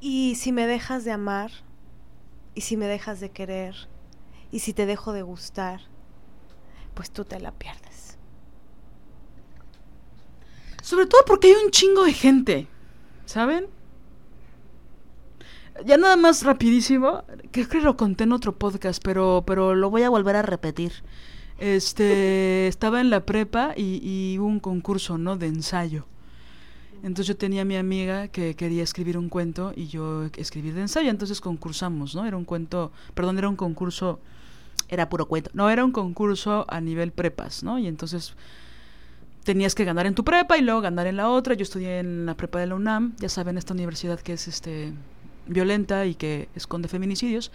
Y si me dejas de amar, y si me dejas de querer, y si te dejo de gustar, pues tú te la pierdes. Sobre todo porque hay un chingo de gente, ¿saben? Ya nada más rapidísimo, creo que lo conté en otro podcast, pero, pero lo voy a volver a repetir. Este, estaba en la prepa y, hubo un concurso, ¿no? De ensayo. Entonces yo tenía a mi amiga que quería escribir un cuento y yo escribir de ensayo, entonces concursamos, ¿no? Era un cuento, perdón, era un concurso, era puro cuento, no, era un concurso a nivel prepas, ¿no? Y entonces tenías que ganar en tu prepa y luego ganar en la otra. Yo estudié en la prepa de la UNAM, ya saben, esta universidad que es este violenta y que esconde feminicidios.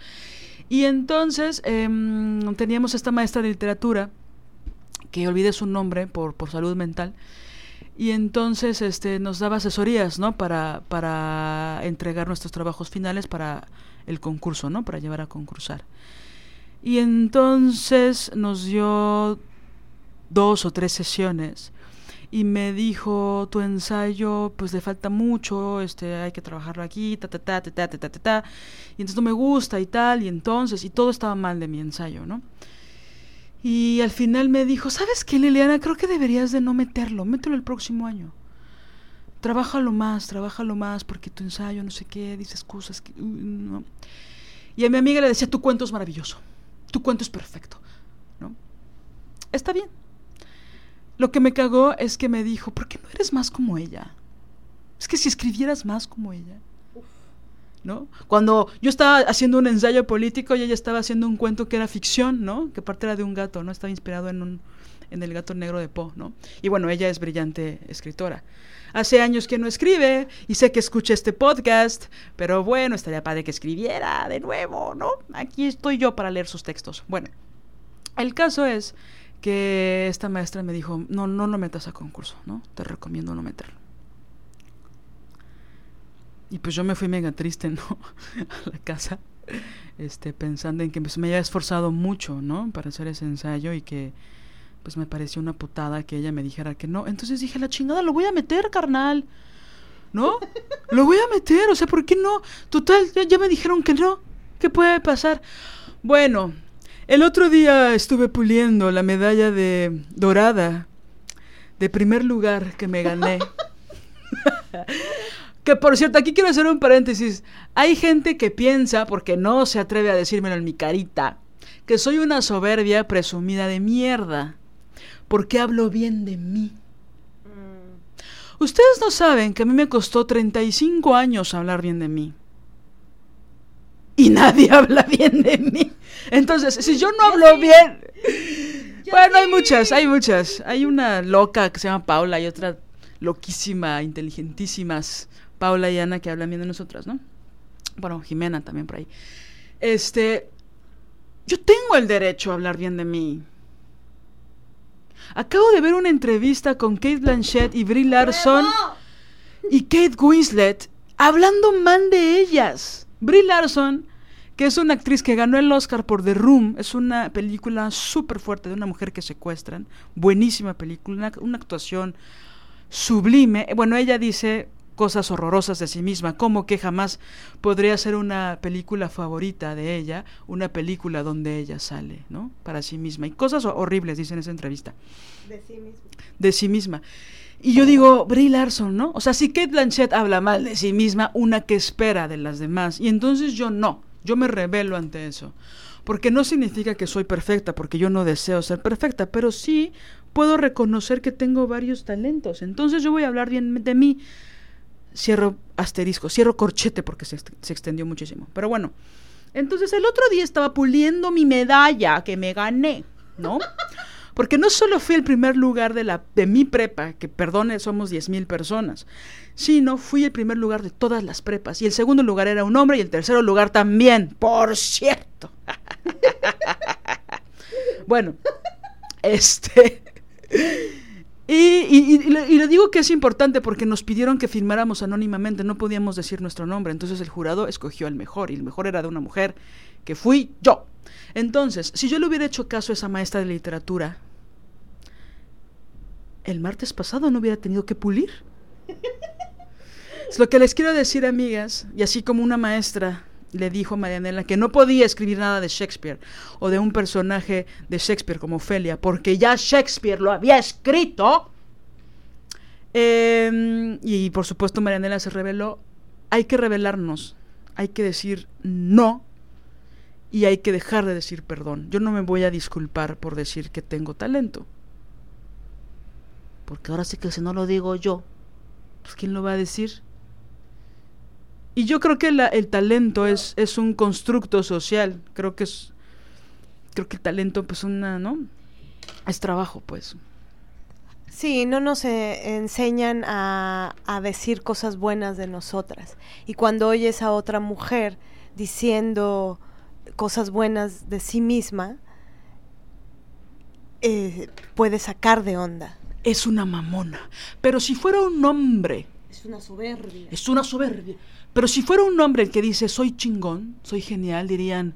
Y entonces em, teníamos esta maestra de literatura que olvidé su nombre por, por salud mental. Y entonces este, nos daba asesorías, ¿no? Para, para entregar nuestros trabajos finales para el concurso, ¿no? Para llevar a concursar. Y entonces nos dio dos o tres sesiones y me dijo tu ensayo pues le falta mucho este hay que trabajarlo aquí ta ta ta ta ta ta ta ta y entonces no me gusta y tal y entonces y todo estaba mal de mi ensayo no y al final me dijo sabes qué Liliana creo que deberías de no meterlo mételo el próximo año. Trabájalo más trabájalo más porque tu ensayo no sé qué dices cosas que no. y a mi amiga le decía tu cuento es maravilloso tu cuento es perfecto no está bien lo que me cagó es que me dijo, ¿por qué no eres más como ella? Es que si escribieras más como ella. ¿No? Cuando yo estaba haciendo un ensayo político y ella estaba haciendo un cuento que era ficción, ¿no? Que parte era de un gato, ¿no? Estaba inspirado en un en el gato negro de Poe, ¿no? Y bueno, ella es brillante escritora. Hace años que no escribe y sé que escucha este podcast, pero bueno, estaría padre que escribiera de nuevo, ¿no? Aquí estoy yo para leer sus textos. Bueno, el caso es que esta maestra me dijo, no, no lo metas a concurso, ¿no? Te recomiendo no meterlo. Y pues yo me fui mega triste, ¿no? *laughs* a la casa, este, pensando en que pues, me había esforzado mucho, ¿no? Para hacer ese ensayo y que pues me pareció una putada que ella me dijera que no. Entonces dije, la chingada, lo voy a meter, carnal. ¿No? *laughs* Lo voy a meter, o sea, ¿por qué no? Total, ya, ya me dijeron que no. ¿Qué puede pasar? Bueno, el otro día estuve puliendo la medalla de dorada de primer lugar que me gané. *laughs* que por cierto, aquí quiero hacer un paréntesis. Hay gente que piensa, porque no se atreve a decírmelo en mi carita, que soy una soberbia presumida de mierda. Porque hablo bien de mí. Mm. Ustedes no saben que a mí me costó 35 años hablar bien de mí y nadie *laughs* habla bien de mí. Entonces, si yo no hablo bien... *laughs* bueno, hay muchas, hay muchas. Hay una loca que se llama Paula y otra loquísima, inteligentísimas, Paula y Ana, que hablan bien de nosotras, ¿no? Bueno, Jimena también por ahí. Este, yo tengo el derecho a hablar bien de mí. Acabo de ver una entrevista con Kate Blanchett y Brie Larson y Kate Winslet hablando mal de ellas. Brie Larson que es una actriz que ganó el Oscar por The Room. Es una película súper fuerte de una mujer que secuestran. Buenísima película, una, actuación sublime. Bueno, ella dice cosas horrorosas de sí misma, como que jamás podría ser una película favorita de ella, una película donde ella sale, ¿no? Para sí misma. Y cosas horribles, dice en esa entrevista. De sí misma. De sí misma. Y yo digo, Brie Larson, ¿no? O sea, si Kate Blanchett habla mal de sí misma, una que espera de las demás. Y entonces yo no. Yo me revelo ante eso. Porque no significa que soy perfecta, porque yo no deseo ser perfecta, pero sí puedo reconocer que tengo varios talentos. Entonces yo voy a hablar bien de mí. Cierro asterisco, cierro corchete porque se, se extendió muchísimo. Pero bueno, entonces el otro día estaba puliendo mi medalla que me gané, ¿no? Porque no solo fui el primer lugar de, la, de mi prepa, que perdone, somos 10.000 personas, sino fui el primer lugar de todas las prepas. Y el segundo lugar era un hombre y el tercer lugar también, por cierto. *laughs* bueno, este... Y, y, digo que es importante porque nos pidieron que firmáramos anónimamente, no podíamos decir nuestro nombre, entonces el jurado escogió al mejor y el mejor era de una mujer que fui yo. Entonces, si yo le hubiera hecho caso a esa maestra de literatura, el martes pasado no hubiera tenido que pulir. Lo que les quiero decir, amigas, y así como una maestra le dijo a Marianela que no podía escribir nada de Shakespeare o de un personaje de Shakespeare como Ofelia, porque ya Shakespeare lo había escrito. Em, y por supuesto Marianela se reveló. Hay que revelarnos, hay que decir no y hay que dejar de decir perdón. Yo no me voy a disculpar por decir que tengo talento. Porque ahora sí que si no lo digo yo, pues ¿quién lo va a decir? Y yo creo que el talento es, es un constructo social. Creo que es. Creo que el talento, pues, una, ¿no? Es trabajo, pues. Sí, no nos eh, enseñan a, a decir cosas buenas de nosotras. Y cuando oyes a otra mujer diciendo cosas buenas de sí misma, eh, puede sacar de onda. Es una mamona. Pero si fuera un hombre. Es una soberbia. Es una soberbia. Pero si fuera un hombre el que dice soy chingón, soy genial, dirían.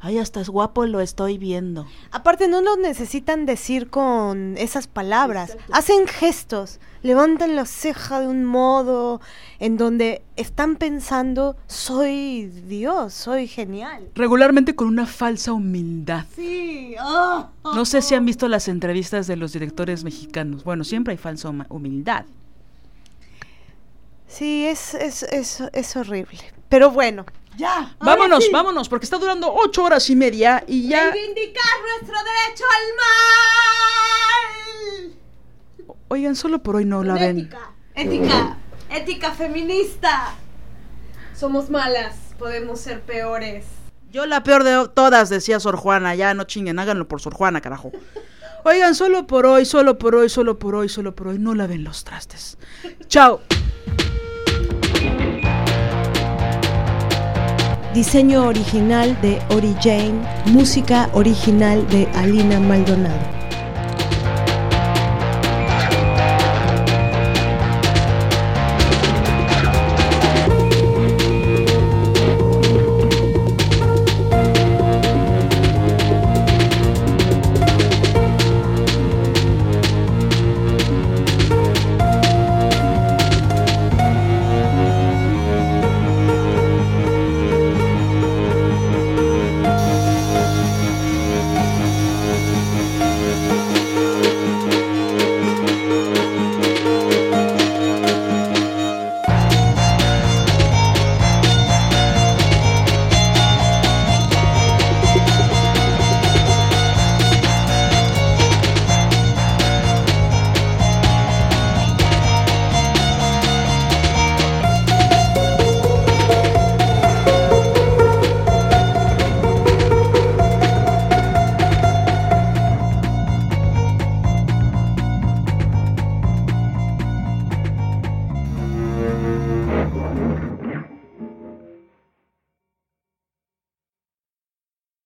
Ay, hasta es guapo, lo estoy viendo. Aparte, no lo necesitan decir con esas palabras. Hacen gestos, levantan la ceja de un modo en donde están pensando, soy Dios, soy genial. Regularmente con una falsa humildad. Sí. Oh. No sé si han visto las entrevistas de los directores mexicanos. Bueno, siempre hay falsa humildad. Sí, es, es, es, es horrible. Pero bueno, ya. Vámonos, vámonos, porque está durando ocho horas y media y ya. Reivindicar nuestro derecho al mal. Oigan, solo por hoy no la ven. Ética, ética, ética feminista. Somos malas, podemos ser peores. Yo la peor de todas, decía Sor Juana. Ya no chinguen, háganlo por Sor Juana, carajo. Oigan, solo por hoy, solo por hoy, solo por hoy, solo por hoy, no laven los trastes. Chao. Diseño original de Ori Jane, música original de Alina Maldonado.